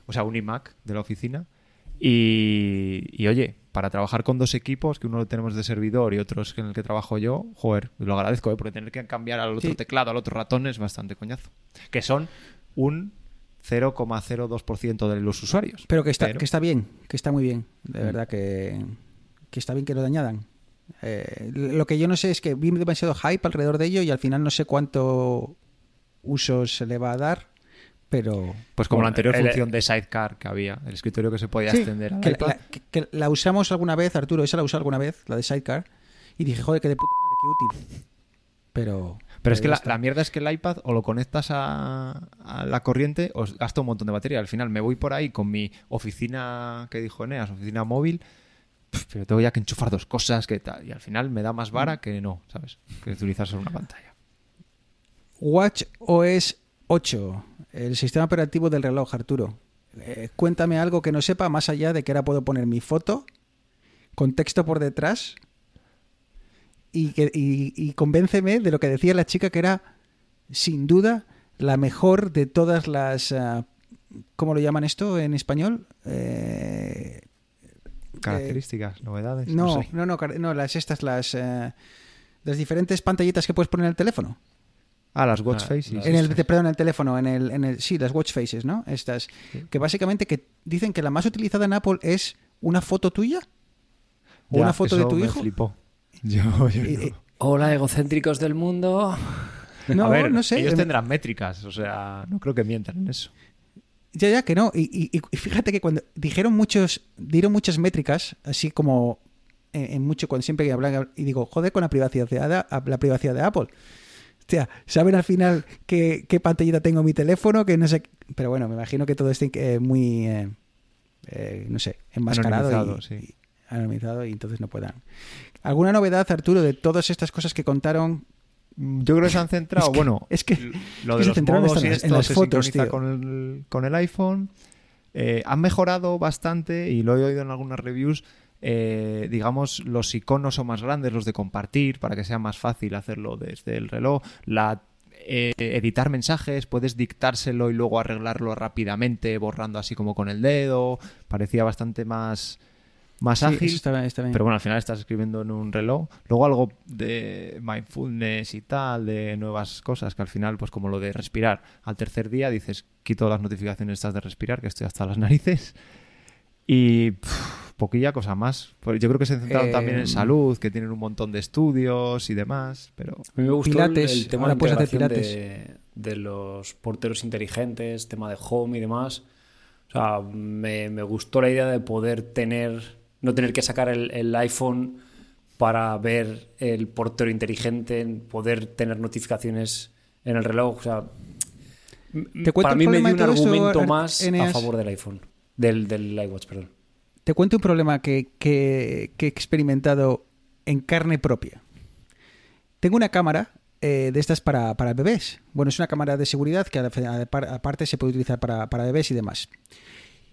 o sea, un iMac de la oficina. Y, y, oye, para trabajar con dos equipos, que uno lo tenemos de servidor y otro es en el que trabajo yo, joder, lo agradezco, ¿eh? porque tener que cambiar al otro Sí. teclado, al otro ratón es bastante coñazo. Que son un 0,02% de los usuarios. Pero que está, Pero- que está bien, que está muy bien. De Mm. verdad que, que está bien que lo añadan. Eh, lo que yo no sé es que vi demasiado hype alrededor de ello y al final no sé cuánto uso se le va a dar, pero... Pues como Bueno, la anterior el- función de sidecar que había, el escritorio que se podía Sí, extender que, la, que- que la usamos alguna vez, Arturo, esa la usé alguna vez, la de Sidecar, y dije, joder, que de puta madre, qué útil. Pero... Pero es que la, la mierda es que el iPad o lo conectas a, a la corriente o gasta un montón de batería. Al final me voy por ahí con mi oficina que dijo Eneas, oficina móvil, pero tengo ya que enchufar dos cosas que tal. Y al final me da más vara que no, ¿sabes? Que utilizar solo una pantalla. Watch OS 8, el sistema operativo del reloj, Arturo. Eh, cuéntame algo que no sepa, más allá de que ahora puedo poner mi foto con texto por detrás y, que, y, y convénceme de lo que decía la chica que era, sin duda, la mejor de todas las... ah, ¿Cómo lo llaman esto en español? Eh, Características, novedades. no, sé. no, no, no, las estas, las, eh, las diferentes pantallitas que puedes poner en el teléfono. Ah, las watch Ah, faces. En el, perdón, en el teléfono, en el, en el, sí, las watch faces, ¿no? Estas, que básicamente que dicen que la más utilizada en Apple es una foto tuya o Ya, una foto de tu me hijo. flipó. [LAUGHS] Yo, yo Y- no. y- Hola, egocéntricos del mundo. no, a ver, no sé. ellos tendrán métricas, o sea, no creo que mientan en eso. Ya, ya, que no. Y, y- y fíjate que cuando dijeron muchos, dieron muchas métricas, así como en, en mucho, cuando siempre hablan, y digo, joder, con la privacidad de, la privacidad de Apple. Hostia, ¿saben al final qué, qué pantallita tengo en mi teléfono? Que no sé. Pero bueno, me imagino que todo esté eh, muy, eh, eh, no sé, enmascarado. Anonimizado, y, sí. y- anonimizado y entonces no puedan. ¿Alguna novedad, Arturo, de todas estas cosas que contaron? Yo creo que se han centrado, Es que- bueno, es que- lo de se los modos y en las- esto en las se fotos, sincroniza tío. con el, con el iPhone. Eh, han mejorado bastante y lo he oído en algunas reviews. Eh, digamos, los iconos son más grandes, los de compartir, para que sea más fácil hacerlo desde el reloj. La eh, editar mensajes, puedes dictárselo y luego arreglarlo rápidamente, borrando así como con el dedo. Parecía bastante más, más Sí, ágil. está bien. Pero bueno, al final estás escribiendo en un reloj. Luego algo de mindfulness y tal, de nuevas cosas, que al final, pues como lo de respirar. Al tercer día dices, quito las notificaciones estas de respirar, que estoy hasta las [LAUGHS] narices. Y pff, poquilla cosa más. Pues yo creo que se centraron Eh, también en salud, que tienen un montón de estudios y demás, pero... A mí me gustó Pilates, el, el tema ahora de puedes hacer integración de, de los porteros inteligentes, tema de home y demás. O sea, me, me gustó la idea de poder tener, no tener que sacar el, el iPhone para ver el portero inteligente, poder tener notificaciones en el reloj. O sea, ¿Te cuento para mí me dio un argumento Ar- más a favor del iPhone, del, del iWatch, perdón. Te cuento un problema que, he experimentado en carne propia. Tengo una cámara eh, de estas para, bebés. Bueno, es una cámara de seguridad que aparte se puede utilizar para, bebés y demás.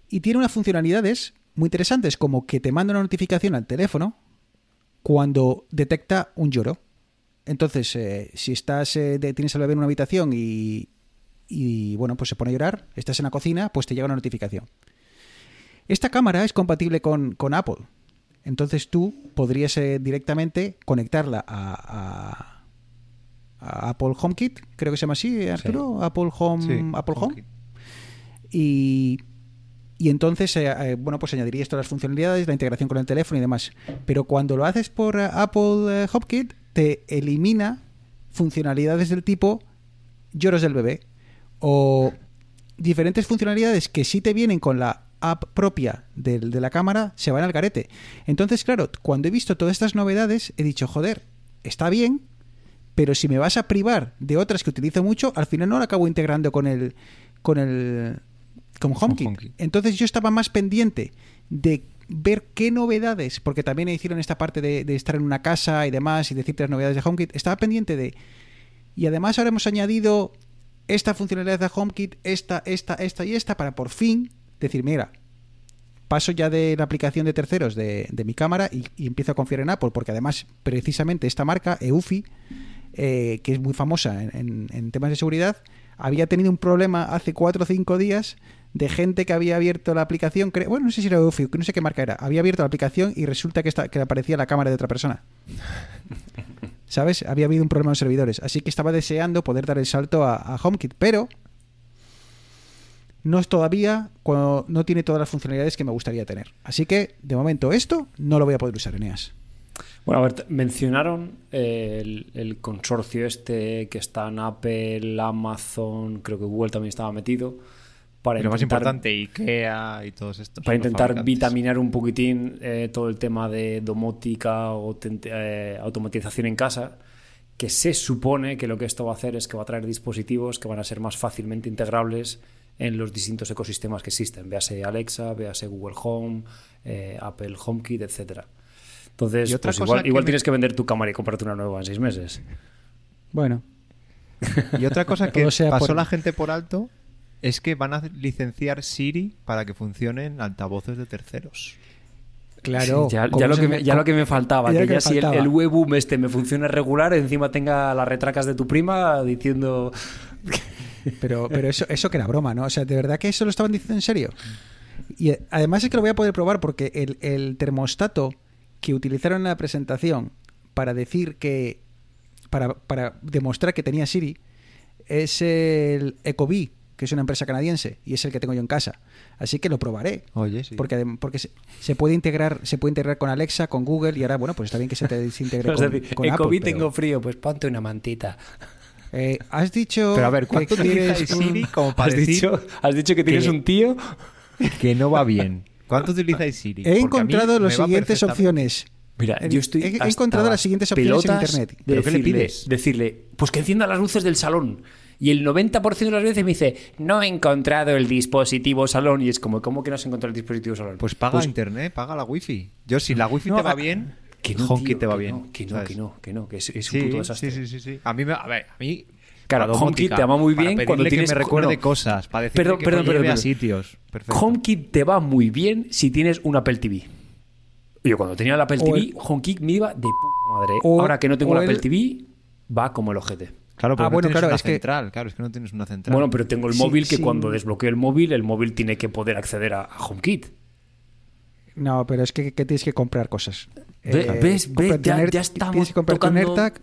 Y tiene unas funcionalidades muy interesantes, como que te manda una notificación al teléfono cuando detecta un lloro. Entonces, eh, si estás eh, tienes al bebé en una habitación y, y, bueno, pues se pone a llorar, estás en la cocina, pues te llega una notificación. Esta cámara es compatible con, con Apple. Entonces tú podrías eh, directamente conectarla a, a- a Apple HomeKit, creo que se llama así, Arturo, Apple Home, Sí, Apple Home. HomeKit. Y, y entonces, eh, eh, bueno, pues añadirías todas las funcionalidades, la integración con el teléfono y demás. Pero cuando lo haces por eh, Apple HomeKit, te elimina funcionalidades del tipo lloros del bebé o diferentes funcionalidades que sí te vienen con la app propia del- de, la cámara se van al garete. Entonces, claro, cuando he visto todas estas novedades, he dicho, joder, está bien, pero si me vas a privar de otras que utilizo mucho, al final no la acabo integrando con el con el con HomeKit. HomeKit. Entonces yo estaba más pendiente de ver qué novedades, porque también hicieron esta parte de, de estar en una casa y demás y decirte las novedades de HomeKit, estaba pendiente de Y además ahora hemos añadido esta funcionalidad de HomeKit, esta, esta, esta y esta, para por fin decir, mira, paso ya de la aplicación de terceros de, de mi cámara y, y empiezo a confiar en Apple, porque además precisamente esta marca, EUFI, eh, que es muy famosa en, en- en temas de seguridad, había tenido un problema hace 4 o 5 días de gente que había abierto la aplicación, bueno, no sé si era EUFI, no sé qué marca era, había abierto la aplicación y resulta que, esta, que aparecía la cámara de otra persona. [LAUGHS] ¿Sabes? Había habido un problema en los servidores. Así que estaba deseando poder dar el salto a, a HomeKit, pero no es todavía, cuando no tiene todas las funcionalidades que me gustaría tener. Así que, de momento, esto no lo voy a poder usar, Eneas. Bueno, a ver, mencionaron eh, el, el consorcio este que está en Apple, Amazon, creo que Google también estaba metido. Para Y lo más intentar- importante, IKEA y todos estos. para intentar vitaminar un poquitín eh, todo el tema de domótica o eh, automatización en casa, que se supone que lo que esto va a hacer es que va a traer dispositivos que van a ser más fácilmente integrables en los distintos ecosistemas que existen, véase Alexa, véase Google Home, eh, Apple HomeKit, etcétera. Entonces, Y otra pues igual, que igual me- tienes que vender tu cámara y comprarte una nueva en seis meses. Bueno, Y otra cosa [LAUGHS] que sea pasó por- la gente por alto es que van a licenciar Siri para que funcionen altavoces de terceros. claro. ya, lo que me- ya lo que me faltaba, ya que ya si el, faltaba. el webboom este me funciona regular, encima tenga las retracas de tu prima diciendo... Pero, pero eso, eso que era broma, ¿no? O sea, ¿de verdad que eso lo estaban diciendo en serio? Y además es que lo voy a poder probar porque el, el termostato que utilizaron en la presentación para decir que. Para, para demostrar que tenía Siri es el Ecobee, que es una empresa canadiense y es el que tengo yo en casa. Así que lo probaré. Oye, sí. Porque, porque se, se puede integrar se puede integrar con Alexa, con Google y ahora, bueno, pues está bien que se te desintegre [LAUGHS] Es con, decir, con Apple, pero- tengo frío, pues ponte una mantita. Eh, has dicho Pero a ver, que ¿cuánto utilizáis quieres un- Siri [LAUGHS] como para ¿Has decir dicho, has dicho que tienes que- un tío? que no va bien? ¿Cuánto utilizáis Siri? He Porque mí encontrado las siguientes opciones. Mira, He- yo estoy. he- encontrado las siguientes opciones en internet. de ¿Pero qué le decirle- pides? Decirle, pues que encienda las luces del salón. Y el 90% de las veces me dice, no he encontrado el dispositivo salón. Y es como, ¿cómo que no has encontrado el dispositivo salón? Pues paga internet, paga la wifi. Yo, si la wifi No, te va a- bien, que no, HomeKit tío, te va que bien. no, que no, que no, que no, que es, es Sí, un puto desastre. sí, sí, sí, sí. A mí, me, a ver, a mí Claro, HomeKit te va muy bien cuando tienes que me recuerde no. cosas, para decirle Perdón, que perdón, me perdón, a perdón. sitios. Perfecto. HomeKit te va muy bien si tienes un Apple TV. Yo cuando tenía el Apple O TV, el- HomeKit me iba de puta madre. O- Ahora que no tengo el Apple el- TV, va como el ojete. Claro, pero Ah, no bueno, claro, una es que- central. Claro, es que no tienes una central. Bueno, pero tengo el Sí, móvil que sí. cuando desbloqueo el móvil, el móvil tiene que poder acceder a, a HomeKit. No, pero es que, que tienes que comprar cosas. Eh, Ve- ves, ves, ya- ya estamos que tocando- AirTag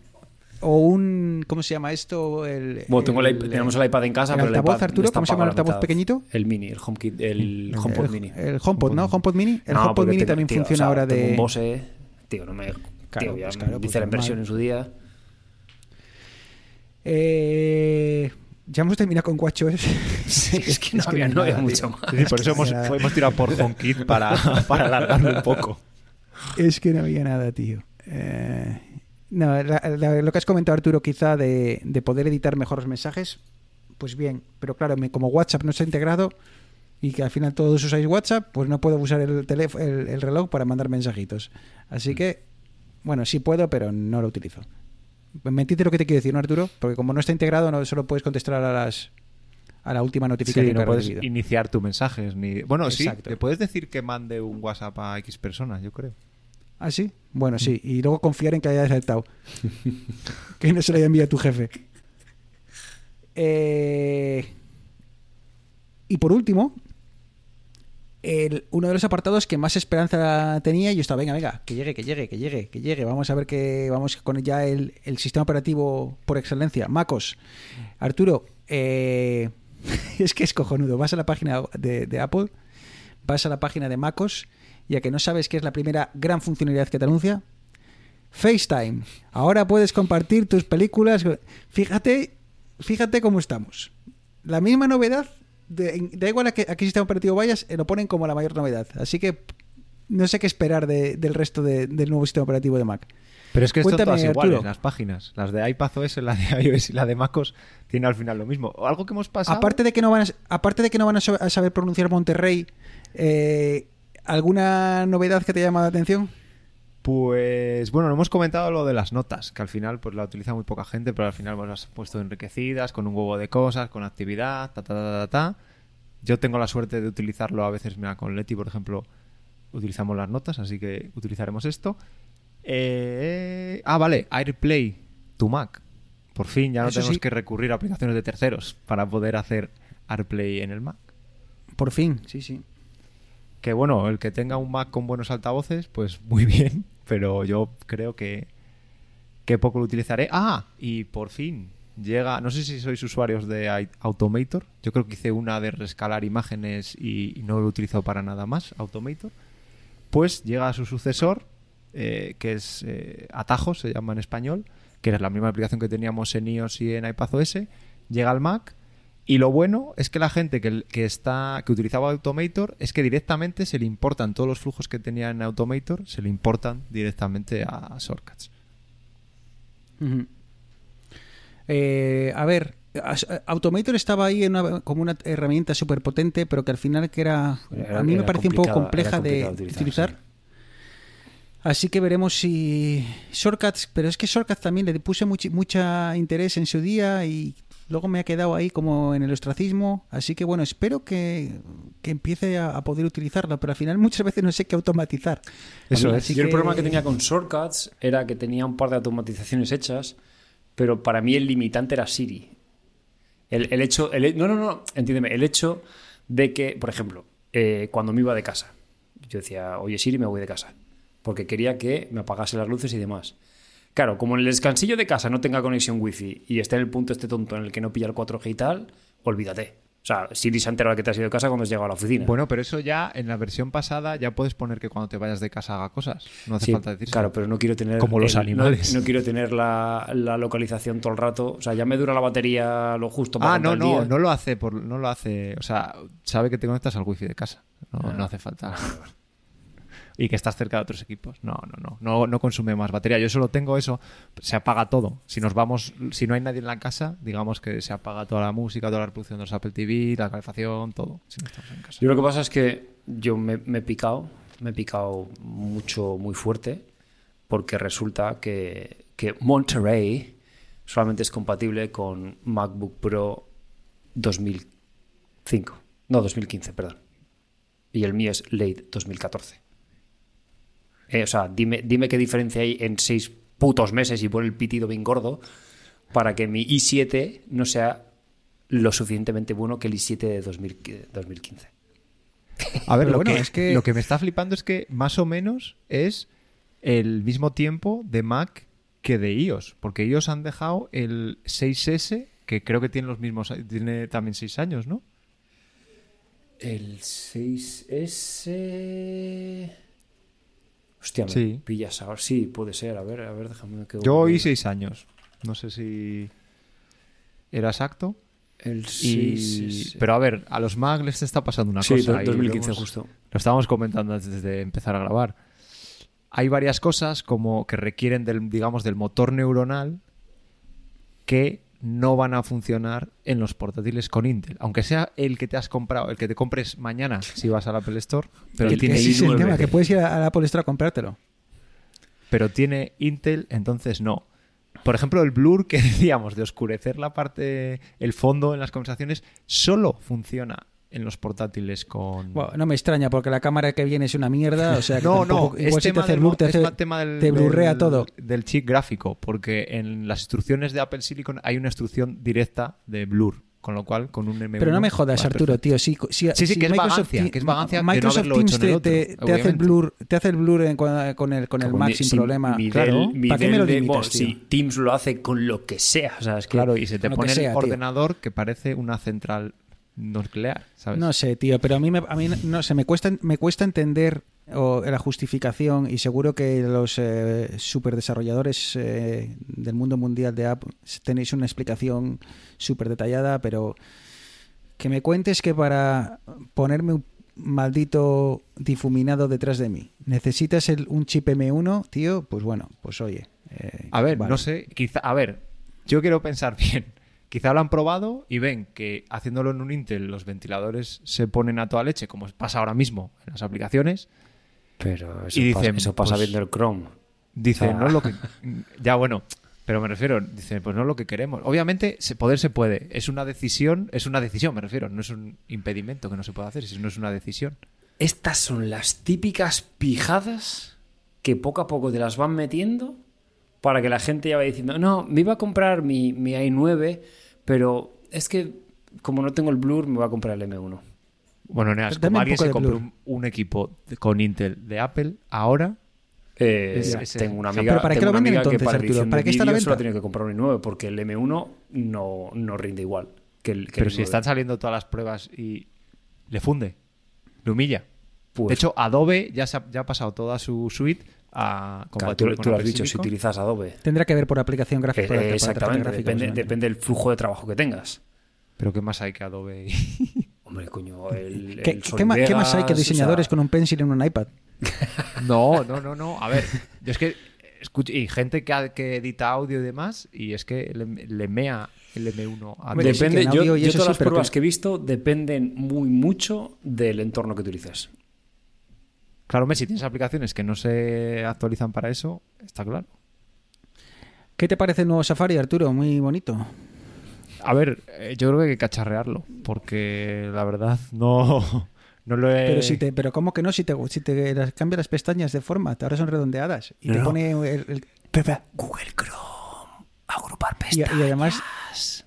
o un... ¿Cómo se llama esto? El, Bueno, tengo el el- tenemos el iPad en casa, el pero el altavoz, iPad Arturo, ¿cómo se llama el la altavoz mitad. pequeñito? El mini, el HomeKit, el HomePod el, mini. el HomePod, ¿no? HomePod mini. El No, HomePod mini tengo- también tío, funciona o sea, ahora tengo de... un Bose, tío, no me... Claro, tío, ya pues claro, pues hice la normal. inversión en su día. Eh, ya hemos terminado con WatchOS. [LAUGHS] Sí, es que no [LAUGHS] que había, no no había nada, mucho tío. más. Sí, por eso hemos, hemos tirado por HomeKit para, [LAUGHS] para alargarlo un poco. Es que no había nada, tío. Eh, no, la- la- lo que has comentado, Arturo, quizá de, de poder editar mejor los mensajes, pues bien. Pero claro, me- como WhatsApp no está integrado y que al final todos usáis WhatsApp, pues no puedo usar el, teléfono, el, el reloj para mandar mensajitos. Así que, bueno, sí puedo, pero no lo utilizo. Mentite lo que te quiero decir, ¿no, Arturo? Porque como no está integrado, no solo puedes contestar a las a la última notificación Sí, no puedes recibido. iniciar tus mensajes. Ni... Bueno, sí, le puedes decir que mande un WhatsApp a X personas, yo creo. ¿Ah, sí? Bueno, sí. Y luego confiar en que haya aceptado. [LAUGHS] que no se lo haya enviado a tu jefe. Eh, Y por último, el- uno de los apartados que más esperanza tenía, yo estaba, venga, venga, que llegue, que llegue, que llegue, que llegue. Vamos a ver que vamos con ya el, el sistema operativo por excelencia, MacOS. Arturo, eh, [LAUGHS] es que es cojonudo. Vas a la página de, de Apple, vas a la página de MacOS, ya que no sabes qué es la primera gran funcionalidad que te anuncia. FaceTime. Ahora puedes compartir tus películas. Fíjate, fíjate cómo estamos. La misma novedad, de- da igual a qué, a qué sistema operativo vayas, eh, lo ponen como la mayor novedad. Así que no sé qué esperar de- del resto de- del nuevo sistema operativo de Mac. Pero es que Cuéntame, todas iguales Arturo. las páginas. Las de iPadOS, la de [LAUGHS] iOS y la de MacOS tienen al final lo mismo. Algo que hemos pasado. Aparte de que no van a, aparte de que no van a saber pronunciar Monterrey, eh, ¿alguna novedad que te llama la atención? Pues bueno, no hemos comentado lo de las notas, que al final pues la utiliza muy poca gente, pero al final pues, las has puesto enriquecidas, con un huevo de cosas, con actividad, ta ta ta ta ta. Yo tengo la suerte de utilizarlo a veces, mira, con Leti, por ejemplo, utilizamos las notas, así que utilizaremos esto. Eh, ah, vale, AirPlay, tu Mac. Por fin ya no Eso tenemos sí. que recurrir a aplicaciones de terceros para poder hacer AirPlay en el Mac. Por fin, sí, sí. Que bueno, el que tenga un Mac con buenos altavoces, pues muy [LAUGHS] bien, pero yo creo que, que poco lo utilizaré. Ah, y por fin llega, no sé si sois usuarios de Automator, yo creo que hice una de rescalar imágenes y, no lo he utilizado para nada más, Automator. Pues llega a su sucesor, eh, que es eh, Atajos, se llama en español, que es la misma aplicación que teníamos en iOS y en iPadOS, llega al Mac y lo bueno es que la gente que, que está que utilizaba Automator es que directamente se le importan todos los flujos que tenía en Automator, se le importan directamente a Shortcuts. Eh, a ver, As- Automator estaba ahí en una- como una herramienta súper potente, pero que al final que era, Era- a mí me parecía un poco compleja de utilizar. Así que veremos si Shortcuts, pero es que Shortcuts también le puse much- mucha interés en su día y luego me ha quedado ahí como en el ostracismo. Así que bueno, espero que, que empiece a, a poder utilizarlo, pero al final [LAUGHS] muchas veces no sé qué automatizar. Eso es. Yo el problema que tenía con Shortcuts era que tenía un par de automatizaciones hechas, pero para mí el limitante era Siri. El, el hecho, el- no, no, no, entiéndeme, el hecho de que, por ejemplo, eh, cuando me iba de casa, yo decía, oye Siri, me voy de casa, porque quería que me apagase las luces y demás. Claro, como en el descansillo de casa no tenga conexión wifi y esté en el punto este tonto en el que no pilla el 4G y tal, olvídate. O sea, Siri se ha enterado que te has ido de casa cuando has llegado a la oficina. Bueno, pero eso ya en la versión pasada ya puedes poner que cuando te vayas de casa haga cosas. No hace Sí, falta decir Claro, pero no quiero tener. Como los el- animales. No, no quiero tener la, la localización todo el rato. O sea, ya me dura la batería lo justo para Ah, no, no, no lo hace por, no lo hace, o sea, sabe que te conectas al wifi de casa. No, Ah. no hace falta. Y que estás cerca de otros equipos. No, no, no, no, consume más batería. Yo solo tengo eso, se apaga todo. Si nos vamos, si no hay nadie en la casa, digamos que se apaga toda la música, toda la reproducción de los Apple TV, la calefacción, todo. Si no estamos en casa. Yo lo que pasa es que yo me, me he picado, me he picado mucho, muy fuerte, porque resulta que, que Monterey solamente es compatible con MacBook Pro 2005. No, 2015, perdón. Y el mío es late 2014. Eh, o sea, dime, dime qué diferencia hay en seis putos meses y pon el pitido bien gordo para que mi i7 no sea lo suficientemente bueno que el i7 de 2000 2015. A ver, lo, bueno, que, es que- lo que me está flipando es que más o menos es el mismo tiempo de Mac que de iOS, porque iOS han dejado el 6S, que creo que tiene los mismos, tiene también 6 años, ¿no? El 6S. Hostia, me Sí. pillas ahora. Sí, puede ser. A ver, a ver, déjame que. Yo oí 6 años. No sé si era exacto. El Y... 6S. Pero a ver, a los Mac les está pasando una sí, cosa. y 2015 lo hemos- justo. Lo estábamos comentando antes de empezar a grabar. Hay varias cosas como que requieren del, digamos, del motor neuronal que no van a funcionar en los portátiles con Intel. Aunque sea el que te has comprado, el que te compres mañana si vas al Apple Store, pero tiene, ese es el i9. tema, que puedes ir a a la Apple Store a comprártelo. pero tiene Intel, entonces no. Por ejemplo, el blur que [LAUGHS] decíamos de oscurecer la parte, el fondo en las conversaciones, solo funciona en los portátiles con... Bueno, no me extraña porque la cámara que viene es una mierda, o sea [LAUGHS] que No, no, es te tema, hace del, blur, te es hace- tema del, te blurrea del- todo. del chip gráfico, porque en las instrucciones de Apple Silicon hay una instrucción directa de blur, con lo cual con un M1 Pero no me jodas, Arturo, perfecto. tío. Si, si- Sí, sí, si que es Microsoft vagancia, que es vagancia de no Microsoft Teams te, otro, te- te hace el blur, te hace el blur en- con, con el, con el Mac sin si problema. mi claro. Mi ¿Para qué me lo de- limitas, bueno, tío? Si Teams lo hace con lo que sea. O sea, es que. Claro, y se te pone sea, el tío. ordenador que parece una central nuclear, ¿sabes? No sé, tío, pero a mí, me, a mí no sé, me cuesta, me cuesta entender o, la justificación y seguro que los eh, super desarrolladores eh, del mundo mundial de app tenéis una explicación súper detallada, pero que me cuentes que para ponerme un maldito difuminado detrás de mí necesitas el- un chip M1, tío, pues bueno, pues oye. eh, A ver, vale. no sé, quizá, a ver, yo quiero pensar [LAUGHS] bien. Quizá lo han probado y ven que haciéndolo en un Intel los ventiladores se ponen a toda leche, como pasa ahora mismo en las aplicaciones, Pero eso, Y pasa, dicen, eso pasa pues- viendo el Chrome. Dice, O sea- no es lo que. [LAUGHS] Ya, bueno, pero me refiero, dice, pues no es lo que queremos. Obviamente, poder se puede. Es una decisión, es una decisión, me refiero. No es un impedimento que no se pueda hacer, sino es una decisión. Estas son las típicas pijadas que poco a poco te las van metiendo para que la gente ya vaya diciendo, no, me iba a comprar mi, mi i9, pero es que como no tengo el Blur, me voy a comprar el M1. Bueno, Neas, como un alguien se blur. un, un equipo de- con Intel de Apple, ahora Eh, Es- es- tengo una amiga, pero ¿para qué tengo lo una venden amiga que entonces, para qué está la vídeo solo ha venta? tenido que comprar un i9 porque el M1 no, no rinde igual que el, que Pero el si i9. están saliendo todas las pruebas y le funde, le humilla. Pues, de hecho, Adobe ya, se ha, ya ha pasado toda su suite a claro, tú, con lo has dicho, si utilizas Adobe. Tendrá que ver por aplicación gráfica. Eh, exactamente, depende, del flujo de trabajo que tengas. Pero ¿qué más hay que Adobe? [LAUGHS] Hombre, coño, el, ¿Qué, el qué más hay que o diseñadores sea, con un pencil en un iPad? [LAUGHS] no, no, no, no. A ver, yo es que escucho, y gente que, ha- que edita audio y demás, y es que le, le mea el M1 a sí, Depende, que en yo, audio y yo eso todas sí, las pruebas que- que he visto dependen muy mucho del entorno que utilices. Claro, hombre, si tienes aplicaciones que no se actualizan para eso, está claro. ¿Qué te parece el nuevo Safari, Arturo? Muy bonito. A ver, eh, yo creo que hay que cacharrearlo, porque la verdad [LAUGHS] no, no lo he... Pero, si te, pero ¿cómo que no? Si te, si te las, cambia las pestañas de format, ahora son redondeadas. Y No, te no. pone el, el- Google Chrome, agrupar y, y pestañas. además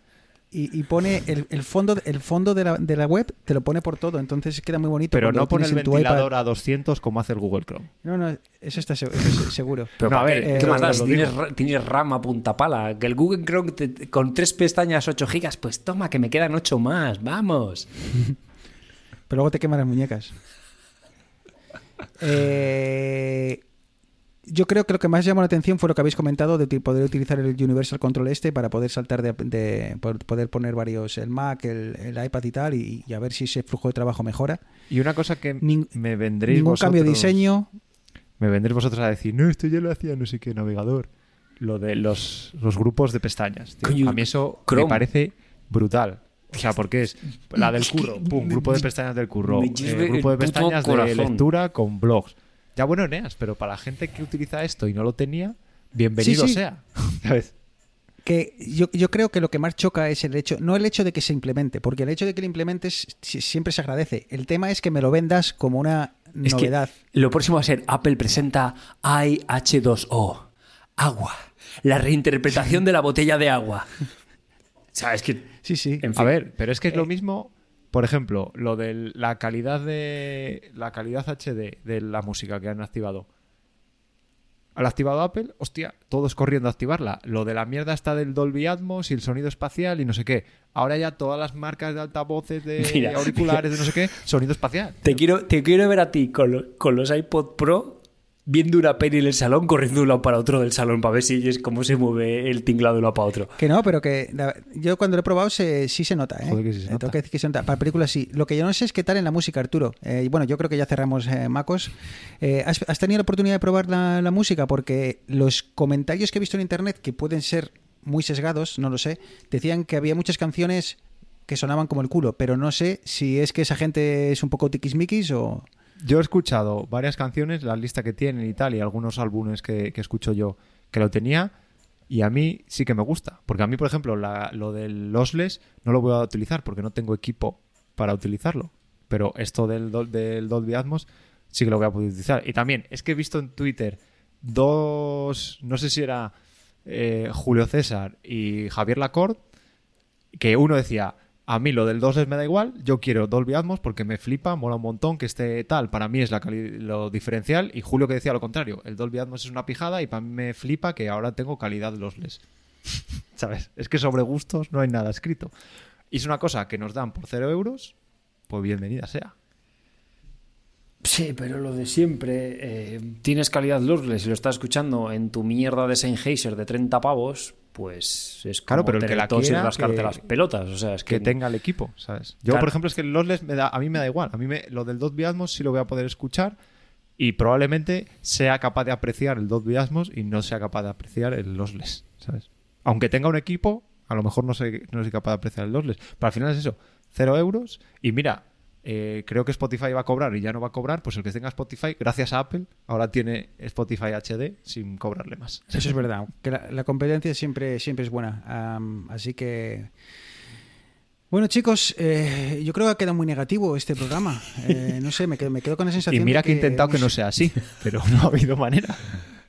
y, y pone el, el fondo el fondo de la, de la web te lo pone por todo entonces queda muy bonito Pero no pone el ventilador a 200 como hace el Google Chrome. no no eso está se- eso es seguro Pero No, a ¿para ver, qué, eh, ¿qué más das? Tienes, tienes RAM a punta pala. Que el Google Chrome te- con tres pestañas 8 gigas, pues toma, que me quedan 8 más. Vamos. pero luego te queman las muñecas [LAUGHS] Eh, yo creo que lo que más llamó la atención fue lo que habéis comentado de poder utilizar el Universal Control este para poder saltar de, poder poner varios el Mac el, el iPad y tal y, y a ver si ese flujo de trabajo mejora Y una cosa que Nin- me vendréis ningún cambio de diseño Me vendréis vosotros a decir, no, esto ya lo hacía no sé qué navegador. Lo de los, los grupos de pestañas. tío. Coño, a mí eso Chrome. me parece brutal. O sea, porque es la del curro, pum, grupo de pestañas del curro, eh, grupo de pestañas de lectura con blogs. Ya bueno, Neas, pero para la gente que utiliza esto y no lo tenía, bienvenido Sí, sí. sea. [LAUGHS] ¿Sabes? que yo, yo creo que lo que más choca es el hecho, no el hecho de que se implemente, porque el hecho de que lo implementes si- siempre se agradece. El tema es que me lo vendas como una Es que novedad. lo próximo va a ser Apple presenta IH2O. Agua. La reinterpretación de la botella de agua. [LAUGHS] ¿Sabes que Sí, sí. En fin. A ver, pero es que es Eh, lo mismo, por ejemplo, lo de la calidad de la calidad HD de la música que han activado. Al activado Apple, hostia, todos corriendo a activarla. Lo de la mierda está del Dolby Atmos y el sonido espacial y no sé qué. Ahora ya todas las marcas de altavoces, de Mira. auriculares, de no sé qué, sonido espacial. Te quiero, te quiero ver a ti con, lo- con los iPod Pro viendo una peli en el salón, corriendo de un lado para otro del salón para ver si es cómo se mueve el tinglado de un lado para otro. Que no, pero que la- yo cuando lo he probado se, sí se nota. ¿eh? Joder, que sí se nota. Tengo que decir que se nota. Para películas sí. Lo que yo no sé es qué tal en la música, Arturo. Eh, y bueno, yo creo que ya cerramos eh, Macos. Eh, ¿has, has tenido la oportunidad de probar la, la música? Porque los comentarios que he visto en internet, que pueden ser muy sesgados, no lo sé, decían que había muchas canciones que sonaban como el culo, pero no sé si es que esa gente es un poco tiquismiquis o... Yo he escuchado varias canciones, la lista que tienen y tal, y algunos álbumes que, que escucho yo que lo tenía, y a mí sí que me gusta. Porque a mí, por ejemplo, la- lo del lossless no lo voy a utilizar porque no tengo equipo para utilizarlo. Pero esto del, del Dolby Atmos sí que lo voy a poder utilizar. Y también es que he visto en Twitter dos, no sé si era eh, Julio César y Javier Lacorte, que uno decía, a mí lo del 2 me da igual, yo quiero Dolby Atmos porque me flipa, mola un montón que esté tal, para mí es la lo diferencial, y Julio que decía lo contrario, el Dolby Atmos es una pijada y para mí me flipa que ahora tengo calidad lossless. [LAUGHS] ¿Sabes? Es que sobre gustos no hay nada escrito. Y es una cosa que nos dan por 0 euros, pues bienvenida sea. Sí, pero lo de siempre. eh, tienes calidad lossless y lo estás escuchando en tu mierda de Sennheiser de 30 pavos, pues es como Claro, pero el que la tos y quiera, rascarte que- las pelotas. O sea, es Que que, tenga el equipo, ¿sabes? Yo, Claro. por ejemplo, es que el lossless me da, a mí me da igual. A mí me, lo del Dolby Atmos sí lo voy a poder escuchar y probablemente sea capaz de apreciar el Dolby Atmos y no sea capaz de apreciar el lossless, ¿sabes? Aunque tenga un equipo, a lo mejor no soy, no soy capaz de apreciar el lossless. Pero al final es eso, cero euros. Y mira, eh, creo que Spotify va a cobrar y ya no va a cobrar, pues el que tenga Spotify, gracias a Apple, ahora tiene Spotify HD sin cobrarle más. Eso es verdad, que la, la competencia siempre, siempre es buena. Así que... Bueno, chicos, eh, yo creo que ha quedado muy negativo este programa. Eh, no sé, me quedo, me quedo con la [LAUGHS] Y sensación mira de que he intentado que no sea así, pero no ha habido manera.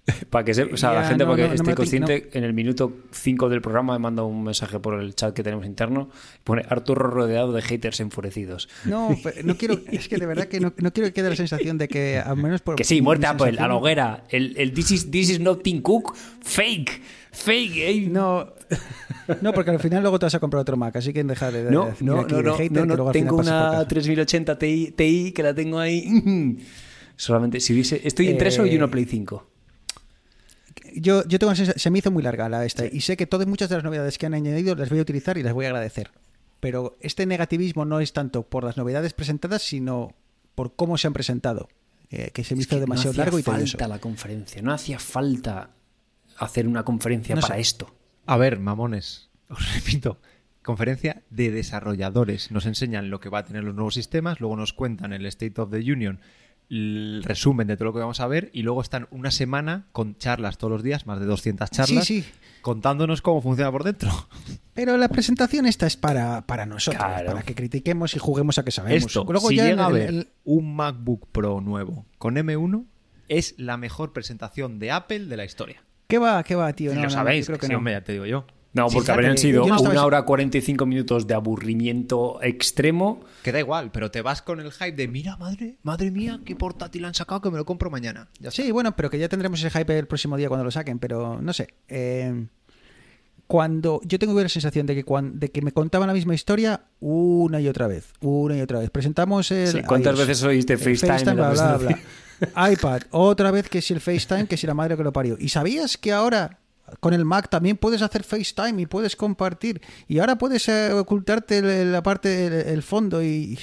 [LAUGHS] Para que se- o sea, la gente, no, no me esté consciente, en el minuto 5 del programa me manda un mensaje por el chat que tenemos interno. Pone Arturo rodeado de haters enfurecidos. No, [LAUGHS] no quiero, es que de verdad que no, no quiero que quede la sensación de que al menos por... Que sí, muerte Apple, a la hoguera. El, el this, is, this is not Tim Cook, fake. Fake. eh. No, no, porque al final luego te vas a comprar otro Mac, así que deja de, de No, decir no, no, de no, hater, no, que no, tengo una caja. 3080 Ti, Ti que la tengo ahí. [LAUGHS] Solamente si hubiese. Estoy entre eso y Eh, una Play 5. Yo, yo tengo se me hizo muy larga la esta y sé que todas muchas de las novedades que han añadido las voy a utilizar y las voy a agradecer. Pero este negativismo no es tanto por las novedades presentadas, sino por cómo se han presentado, eh, que se me Es hizo demasiado no hacía largo y tedioso. falta la conferencia. No hacía falta hacer una conferencia No para sé. esto. A ver, mamones, os [LAUGHS] repito, conferencia de desarrolladores. Nos enseñan lo que va a tener los nuevos sistemas, luego nos cuentan el State of the Union, el resumen de todo lo que vamos a ver y luego están una semana con charlas todos los días, más de 200 charlas, Sí, sí. contándonos cómo funciona por dentro. [LAUGHS] Pero la presentación esta es para, para nosotros, Claro. para que critiquemos y juguemos a que sabemos. Esto, Luego si ya llega a el- ver el- un MacBook Pro nuevo con M1, es la mejor presentación de Apple de la historia. ¿Qué va, qué va, tío? Y No, lo no, sabéis, yo creo que sí, no. hombre, ya te digo yo. No, porque fíjate, habrían sido no una hora 45 minutos de aburrimiento extremo. Que da igual, pero te vas con el hype de mira, madre, madre mía, qué portátil han sacado que me lo compro mañana. Ya está. Sí, bueno, pero que ya tendremos ese hype el próximo día cuando lo saquen, pero no sé. eh, cuando yo tengo la sensación de que de que me contaban la misma historia una y otra vez, una y otra vez. Presentamos el Sí, ¿cuántas iOS, veces oíste FaceTime la bla, bla, bla. iPad, otra vez que si el FaceTime, que si la madre que lo parió. ¿Y sabías que ahora con el Mac también puedes hacer FaceTime y puedes compartir y ahora puedes eh, ocultarte la parte el, el fondo y,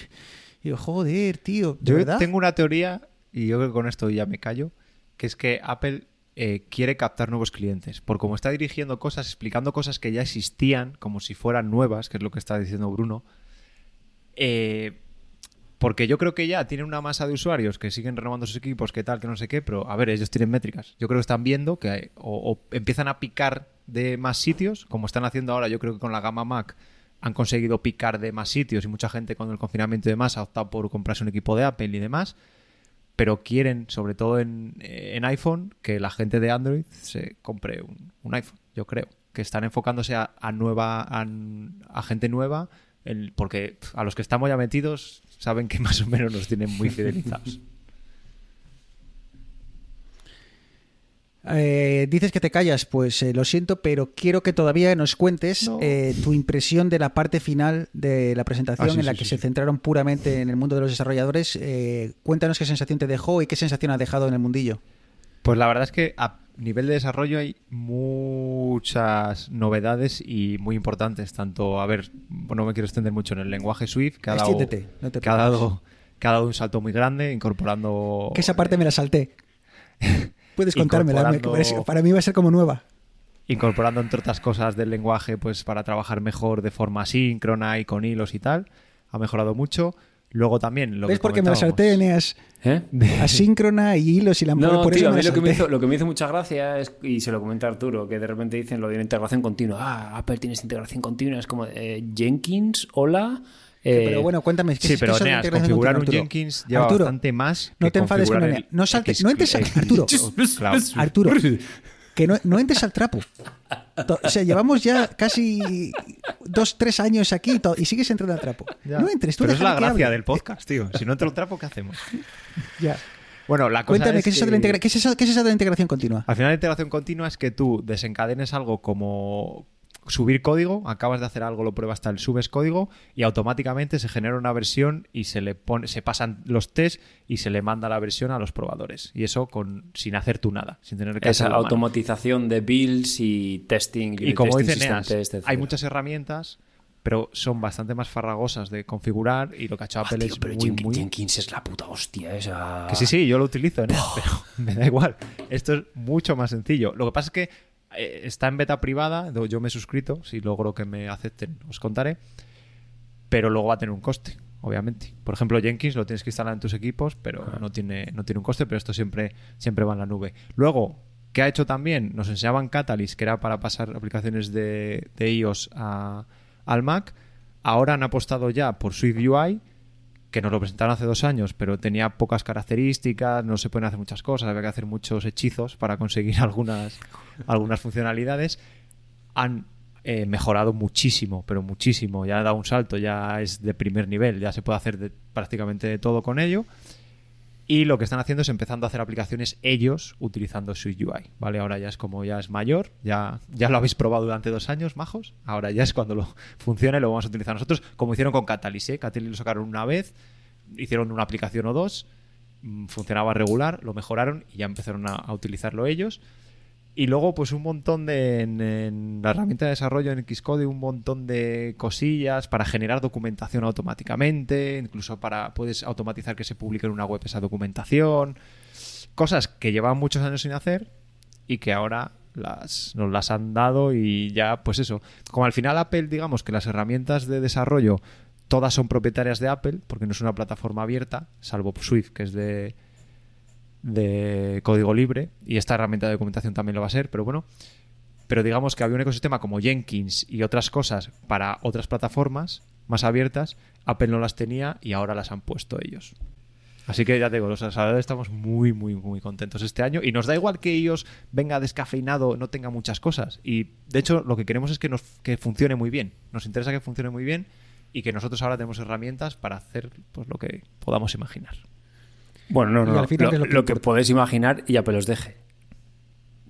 y joder, tío, ¿de Yo verdad? tengo una teoría, y yo creo que con esto ya me callo, que es que Apple eh, quiere captar nuevos clientes. Por como está dirigiendo cosas, explicando cosas que ya existían, como si fueran nuevas, que es lo que está diciendo Bruno. eh, porque yo creo que ya tienen una masa de usuarios que siguen renovando sus equipos, que tal, que no sé qué, pero a ver, ellos tienen métricas. Yo creo que están viendo que o, empiezan a picar de más sitios, como están haciendo ahora, yo creo que con la gama Mac han conseguido picar de más sitios y mucha gente con el confinamiento y demás ha optado por comprarse un equipo de Apple y demás, pero quieren, sobre todo en, en iPhone, que la gente de Android se compre un, un iPhone, yo creo. Que están enfocándose a, nueva, a, gente nueva, porque a los que estamos ya metidos saben que más o menos nos tienen muy fidelizados. Eh, dices que te callas, pues eh, lo siento, pero quiero que todavía nos cuentes No. eh, tu impresión de la parte final de la presentación Ah, sí, en la sí, que sí, se sí. centraron puramente en el mundo de los desarrolladores. Eh, cuéntanos qué sensación te dejó y qué sensación ha dejado en el mundillo. Pues la verdad es que a nivel de desarrollo hay muchas novedades y muy importantes. Tanto, a ver, no me quiero extender mucho en el lenguaje Swift, que ha dado, Extiéndete, no te que ha preocupes. dado, dado un salto muy grande, incorporando. Que esa parte me la salté. [LAUGHS] Puedes contármela, para mí va a ser como nueva. incorporando entre otras cosas del lenguaje pues para trabajar mejor de forma síncrona y con hilos y tal ha mejorado mucho luego también lo ¿Ves que por qué me salté, Eneas? ¿Eh? Asíncrona y hilos y la No, por eso tío, a me mí la lo que, me hizo, lo que me hizo mucha gracia es, y se lo comenta Arturo, que de repente dicen lo de la integración continua. Ah, Apple tienes integración continua. Es como eh, Jenkins, hola. eh, Pero bueno, cuéntame. ¿qué sí es- qué pero Eneas, integración configurar un continua, Jenkins Arturo? lleva Arturo, bastante más no que te enfades con el No saltes- no entres a- X- Arturo. Arturo, que no, no entres al trapo. O sea, llevamos ya casi dos, tres años aquí y sigues entrando al trapo. Ya. No entres, tú pero es la gracia hable. del podcast tío si no entra el trapo ¿qué hacemos? [LAUGHS] Ya. bueno la cosa Cuéntame, es ¿qué es, eso de la que- integra- qué es eso- qué es eso de la integración continua? Al final la integración continua es que tú desencadenes algo como subir código, acabas de hacer algo, lo pruebas tal, subes código y automáticamente se genera una versión y se le pone, se pasan los tests y se le manda la versión a los probadores. Y eso con sin hacer tú nada, sin tener que esa hacerlo a mano. automatización de builds y testing. Y unit como testing, dice system Neas, test, hay muchas herramientas, pero son bastante más farragosas de configurar y lo que ha hecho Ah, Apple tío, es pero muy, Jen- muy... Jenkins es la puta hostia esa. Que sí, sí, yo lo utilizo, Eneas, pero [LAUGHS] me da igual. Esto es mucho más sencillo. Lo que pasa es que eh, está en beta privada, yo me he suscrito, si logro que me acepten os contaré, pero luego va a tener un coste. obviamente. Por ejemplo, Jenkins lo tienes que instalar en tus equipos, pero no tiene, no tiene un coste, pero esto siempre, siempre va en la nube. Luego, ¿qué ha hecho también? Nos enseñaban Catalyst, que era para pasar aplicaciones de, de iOS a- al Mac. Ahora han apostado ya por Swift UI, que nos lo presentaron hace dos años, pero tenía pocas características, no se pueden hacer muchas cosas, había que hacer muchos hechizos para conseguir [LAUGHS] algunas, algunas funcionalidades. Han eh, mejorado muchísimo, pero muchísimo. Ya ha dado un salto, ya es de primer nivel, ya se puede hacer de- prácticamente de todo con ello. Y lo que están haciendo es empezando a hacer aplicaciones ellos utilizando su UI, ¿vale? Ahora ya es como ya es mayor, ya, ya lo habéis probado durante dos años, majos. Ahora ya es cuando lo [LAUGHS] funcione lo vamos a utilizar nosotros, como hicieron con Catalyst, ¿eh? Catalyst lo sacaron una vez, hicieron una aplicación o dos, mm, funcionaba regular, lo mejoraron y ya empezaron a utilizarlo ellos. Y luego, pues un montón de. En, en la herramienta de desarrollo en Xcode, un montón de cosillas para generar documentación automáticamente. Incluso para. Puedes automatizar que se publique en una web esa documentación. Cosas que llevan muchos años sin hacer y que ahora las, nos las han dado y ya, pues eso. Como al final Apple, digamos que las herramientas de desarrollo todas son propietarias de Apple, porque no es una plataforma abierta, salvo Swift, que es de, de código libre y esta herramienta de documentación también lo va a ser, pero bueno, pero digamos que había un ecosistema como Jenkins y otras cosas para otras plataformas más abiertas, Apple no las tenía y ahora las han puesto ellos. Así que ya te digo, los desarrolladores estamos muy, muy, muy contentos este año y nos da igual que ellos venga descafeinado, no tenga muchas cosas. Y de hecho, lo que queremos es que, nos, que funcione muy bien. Nos interesa que funcione muy bien y que nosotros ahora tenemos herramientas para hacer pues, lo que podamos imaginar. Bueno, no, no. lo, ¿qué es lo que lo que podéis imaginar y Apple os deje.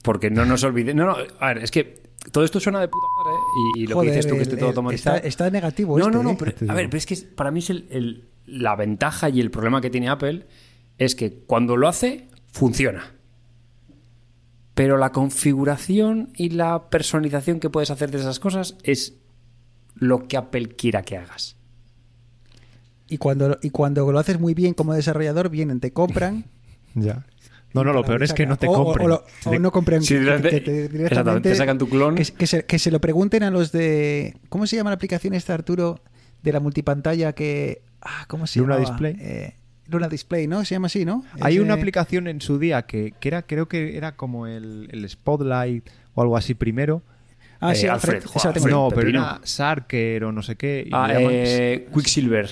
Porque no nos olvidemos. No, no, a ver, es que todo esto suena de puta madre ¿eh? y, y lo Joder, que dices tú que esté todo el- automatizado. Está, está negativo no, este, no, no, ¿eh? pero, a ver, pero es que para mí es el, el- la ventaja y el problema que tiene Apple es que cuando lo hace, funciona. Pero la configuración y la personalización que puedes hacer de esas cosas es lo que Apple quiera que hagas. Y cuando, y cuando lo haces muy bien como desarrollador, vienen, te compran. [LAUGHS] Ya. No, no, lo peor es que no te o- compren. O, lo- o no compren. Sí, que- directamente- que te- exactamente, directamente te sacan tu clon. Que, que se, que se lo pregunten a los de. ¿Cómo se llama la aplicación esta, Arturo? De la multipantalla que. Ah, ¿Cómo se Luna llamaba? Display. Eh, Luna Display, ¿no? Se llama así, ¿no? Hay una aplicación en su día que, que era, creo que era como el, el Spotlight o algo así primero. Ah, sí, Eh, Alfred. Alfred, Alfred. no, pero Pepino. era Sarker o no sé qué. y Ah, eh, Quicksilver.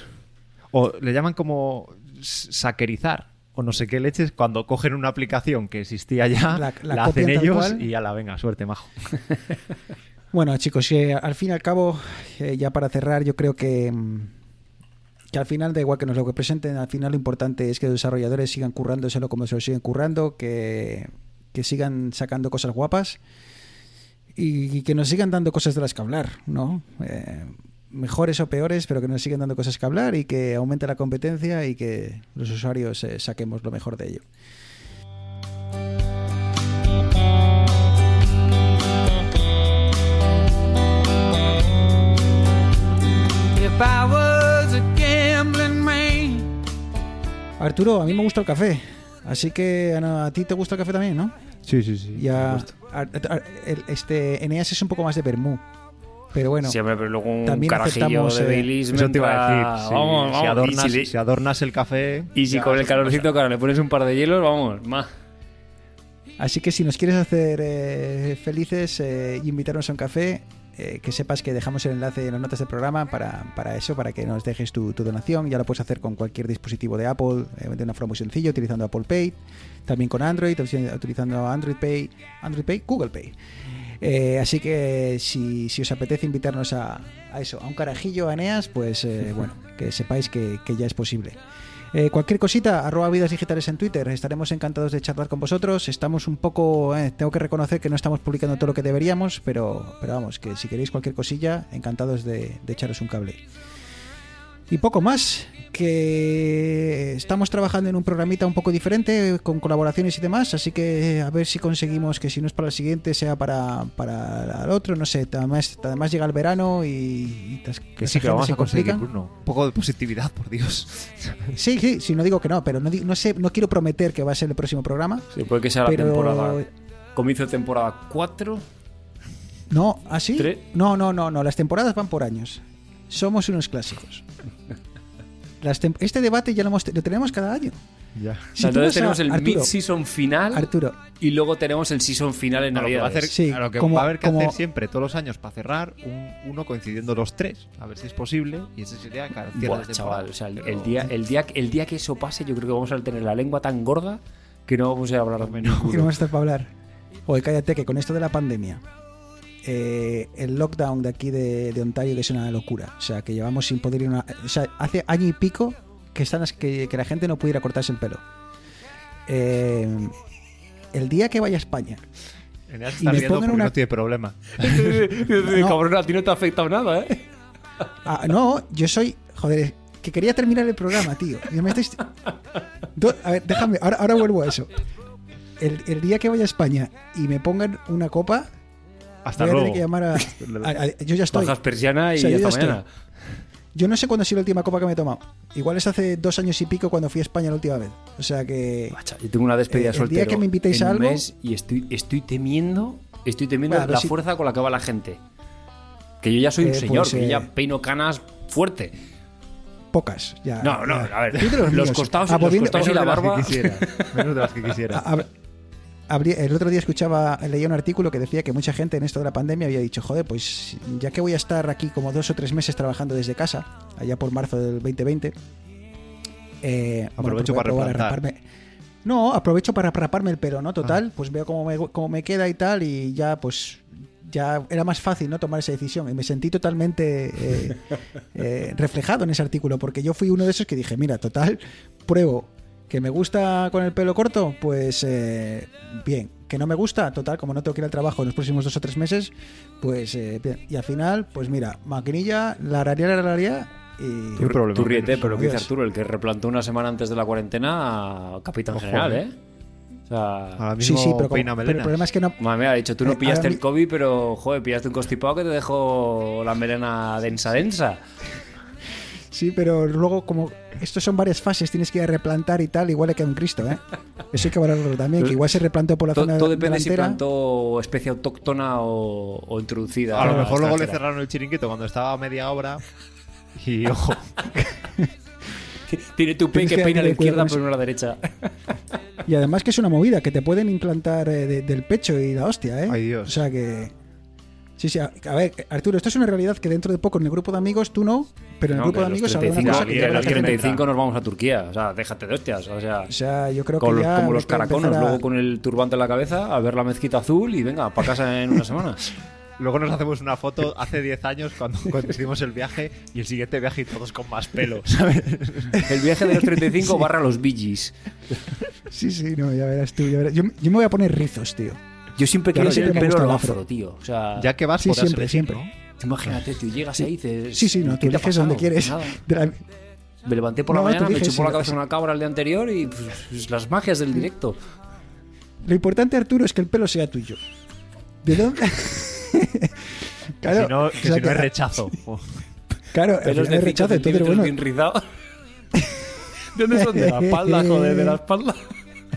O le llaman como saquerizar o no sé qué leches cuando cogen una aplicación que existía ya, La- la, la hacen ellos y ya la venga, suerte, majo. [LAUGHS] Bueno, chicos, eh, al fin y al cabo, eh, ya para cerrar, yo creo que, mm, que al final da igual que nos lo presenten, al final lo importante es que los desarrolladores sigan currándoselo como se lo siguen currando, que, que sigan sacando cosas guapas y, que nos sigan dando cosas de las que hablar, ¿no? Eh, mejores o peores, pero que nos sigan dando cosas que hablar y que aumente la competencia y que los usuarios eh, saquemos lo mejor de ello. Arturo, a mí me gusta el café, así que Ana, a ti te gusta el café también, ¿no? Sí, sí, sí. Ya, este Eneas es un poco más de vermú. Pero bueno, Siempre, pero luego un también carajillo aceptamos, de eh, Baileys Eso te iba a decir. sí. Vamos, si, vamos. adornas, si, adornas el café. y si con el calorcito, claro, le pones un par de hielos, vamos, más. así que si nos quieres hacer eh, felices eh, y invitarnos a un café, eh, que sepas que dejamos el enlace en las notas del programa para, para eso, para que nos dejes tu, tu donación. Ya lo puedes hacer con cualquier dispositivo de Apple eh, de una forma muy sencilla, utilizando Apple Pay, también con Android, utilizando Android Pay, Android Pay, Google Pay. Eh, así que si, si os apetece invitarnos a, a eso, a un carajillo, a Eneas, pues eh, [LAUGHS] bueno, que sepáis que, que ya es posible. Eh, cualquier cosita, arroba vidas digitales en Twitter, estaremos encantados de charlar con vosotros. Estamos un poco, eh, tengo que reconocer que no estamos publicando todo lo que deberíamos, pero, pero vamos, que si queréis cualquier cosilla, encantados de, de echaros un cable. Y poco más, que estamos trabajando en un programita un poco diferente, con colaboraciones y demás, así que a ver si conseguimos que si no es para el siguiente, sea para, para el otro, no sé, además, además llega el verano y... y Que sí, que vamos a conseguir. Bruno. Un poco de positividad, por Dios. Sí, sí, sí, no digo que no, pero no, no sé, no quiero prometer que va a ser el próximo programa. Sí, puede que sea la temporada. Comienzo de temporada 4. No, ¿así? Tre- No, no, no, no, las temporadas van por años. Somos unos clásicos. Las este debate ya lo, hemos, lo tenemos cada año. Ya. Si Entonces a- tenemos el mid-season final Arturo, y luego tenemos el season final en que va a Navidad. hacer, Sí, a lo que como- va a haber que como- hacer siempre, todos los años, para cerrar, un, uno coincidiendo los tres. A ver si es posible. Y ese sería cada cierre Buah, de temporada. chaval, o sea, el, Pero- el día, el, día, el día que eso pase, yo creo que vamos a tener la lengua tan gorda que no vamos a hablar que no vamos a estar para hablar. Oye, cállate, que con esto de la pandemia, eh, el lockdown de aquí de, de Ontario, que es una locura. O sea, que llevamos sin poder ir a una. O sea, hace año y pico que, están, que, que la gente no pudiera cortarse el pelo. Eh, el día que vaya a España, y me pongan una- no tiene problema. [LAUGHS] [LAUGHS] No. Cabrón, a ti no te ha afectado nada, ¿eh? [LAUGHS] Ah, no, yo soy. Joder, que quería terminar el programa, tío. Ya me estáis- Do- A ver, déjame, ahora, ahora vuelvo a eso. El, el día que vaya a España y me pongan una copa, Hasta voy a luego. tener que llamar a. [LAUGHS] a- a- yo ya estoy. Bajas persiana y O sea, yo ya hasta estoy. mañana. Yo no sé cuándo ha sido la última copa que me he tomado. Igual es hace dos años y pico cuando fui a España la última vez. O sea que. Macha, Yo tengo una despedida Eh, el soltero día que me invitéis en a algo- mes y estoy, estoy temiendo, estoy temiendo Bueno, la sí. fuerza con la que va la gente. Que yo ya soy un Eh, señor, pues, que yo eh, ya peino canas fuerte. Pocas. Ya, No, no, ya. a ver, los míos. costados- Ah, los costados y Menos la de las que barba. quisiera. Menos de las que [LAUGHS] quisiera. A- a- el otro día escuchaba, leía un artículo que decía que mucha gente en esto de la pandemia había dicho, joder, pues ya que voy a estar aquí como dos o tres meses trabajando desde casa, allá por marzo del 2020, eh, Aprovecho pues voy a para probar a replantar. raparme. No, aprovecho para raparme el pelo, ¿no? Ah. Total, pues veo cómo me, cómo me queda y tal, y ya pues ya era más fácil no tomar esa decisión y me sentí totalmente eh, [LAUGHS] eh, reflejado en ese artículo porque yo fui uno de esos que dije mira total pruebo que me gusta con el pelo corto pues eh, bien que no me gusta total como no tengo que ir al trabajo en los próximos dos o tres meses pues eh, bien y al final pues mira maquinilla la araría la araría y problema Tú ríete, pero lo que dice. Arturo, el que replantó una semana antes de la cuarentena, capitán Ojo, general, eh. ¿eh? O sea, Ahora sí mismo sí pero, como- pero el problema es que no mía, ha dicho, tú no Eh, pillaste el COVID, pero, joder, pillaste un constipado que te dejó la melena densa, densa. Sí, pero luego como estos son varias fases, tienes que ir a replantar y tal, igual que un Cristo, ¿eh? Eso hay que valorarlo también, que igual se replantó por la zona todo depende si delantera. plantó especie autóctona o, o introducida. A lo mejor luego le cerraron el chiringuito cuando estaba a media obra. Y [LAUGHS] ojo, Tiene tu Tienes que que peina a la izquierda, pero no a la derecha. Y además que es una movida, que te pueden implantar eh, de- del pecho y la hostia, ¿eh? Ay, Dios. O sea que... Sí, sí, a, a ver, Arturo, esto es una realidad que dentro de poco en el grupo de amigos, tú no, pero en el No, grupo de amigos habrá una 35, cosa que a los hacer- 35 nos vamos a Turquía. O sea, déjate de hostias. O sea, O sea, yo creo con que los- ya como los caraconos, a- luego con el turbante en la cabeza, a ver la mezquita azul y venga, para casa en una semana. [LAUGHS] luego nos hacemos una foto hace 10 años cuando, cuando hicimos el viaje y el siguiente viaje y todos con más pelo, [LAUGHS] ¿sabes? El viaje de los 35 barra los Billys. Sí, sí, no, ya verás tú, ya verás. Yo, yo me voy a poner rizos, tío. Yo siempre Claro, quiero ser el siempre me pelo gusta el lo afro. afro, tío. O sea, Ya que vas, Sí, podrás siempre, elegir, siempre. ¿no? imagínate, tú llegas ahí y dices. Sí, sí, no, tú ¿qué te ha eliges donde quieres. La- [LAUGHS] Me levanté por la No, tú mañana, me chupó la sí, cabeza sí. una cabra el día anterior y pues, pues, las magias del directo. Lo importante, Arturo, es que el pelo sea tuyo. ¿De dónde? [LAUGHS] Que si no, o que sea si no que- es rechazo. [LAUGHS] Claro, de es 5 rechazo, entonces, bueno. ¿De dónde son? De la espalda, joder, de la espalda.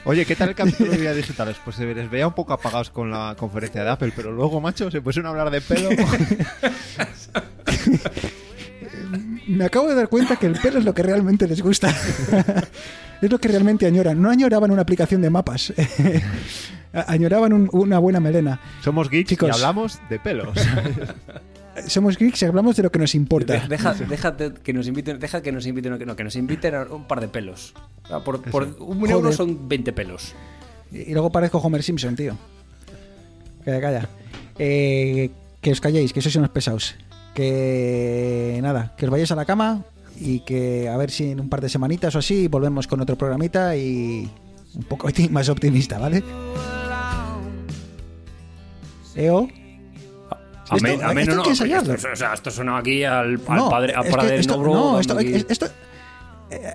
Oye, ¿qué tal el capítulo de [LAUGHS] Vida Digitales? Pues se les veía un poco apagados con la conferencia de Apple, pero luego, macho, se pusieron a hablar de pelo. [LAUGHS] [LAUGHS] me acabo de dar cuenta que el pelo es lo que realmente les gusta. es lo que realmente añoran. No añoraban una aplicación de mapas. añoraban un- una buena melena. Somos geeks Chicos. y hablamos de pelos. Somos geeks y hablamos de lo que nos importa. De- Deja, déjate que nos inviten, deja que nos inviten, no, que nos inviten a un par de pelos. Por, por un euro son 20 pelos. Y luego parezco Homer Simpson, tío. Calla, calla. Eh, que os calléis, que sois unos pesados. Que nada, que os vayáis a la cama y que a ver si en un par de semanitas o así volvemos con otro programita y un poco [LAUGHS] más optimista, ¿vale? EO. Amén, Esto- no, hay que ensayarlo. Esto, o sea, esto suena aquí al, al No, padre, al esto, Nobro no, dando esto, aquí- esto,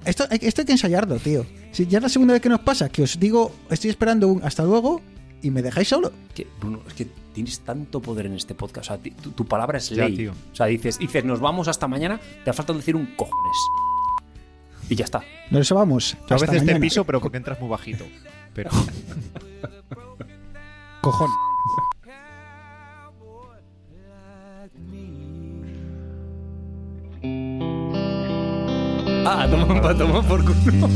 esto, esto hay que ensayarlo, tío. Si ya es la segunda vez que nos pasa, que os digo, estoy esperando un hasta luego y me dejáis solo. Que, Bruno, es que tienes tanto poder en este podcast. O sea, tu, tu palabra es Ya, ley. tío. O sea, dices, dices, nos vamos hasta mañana, te falta decir un cojones. Y ya está. Nos vamos. Yo a veces te mañana. piso, pero porque entras muy bajito. Pero [LAUGHS] Cojón. Ah, toma, toma por culo.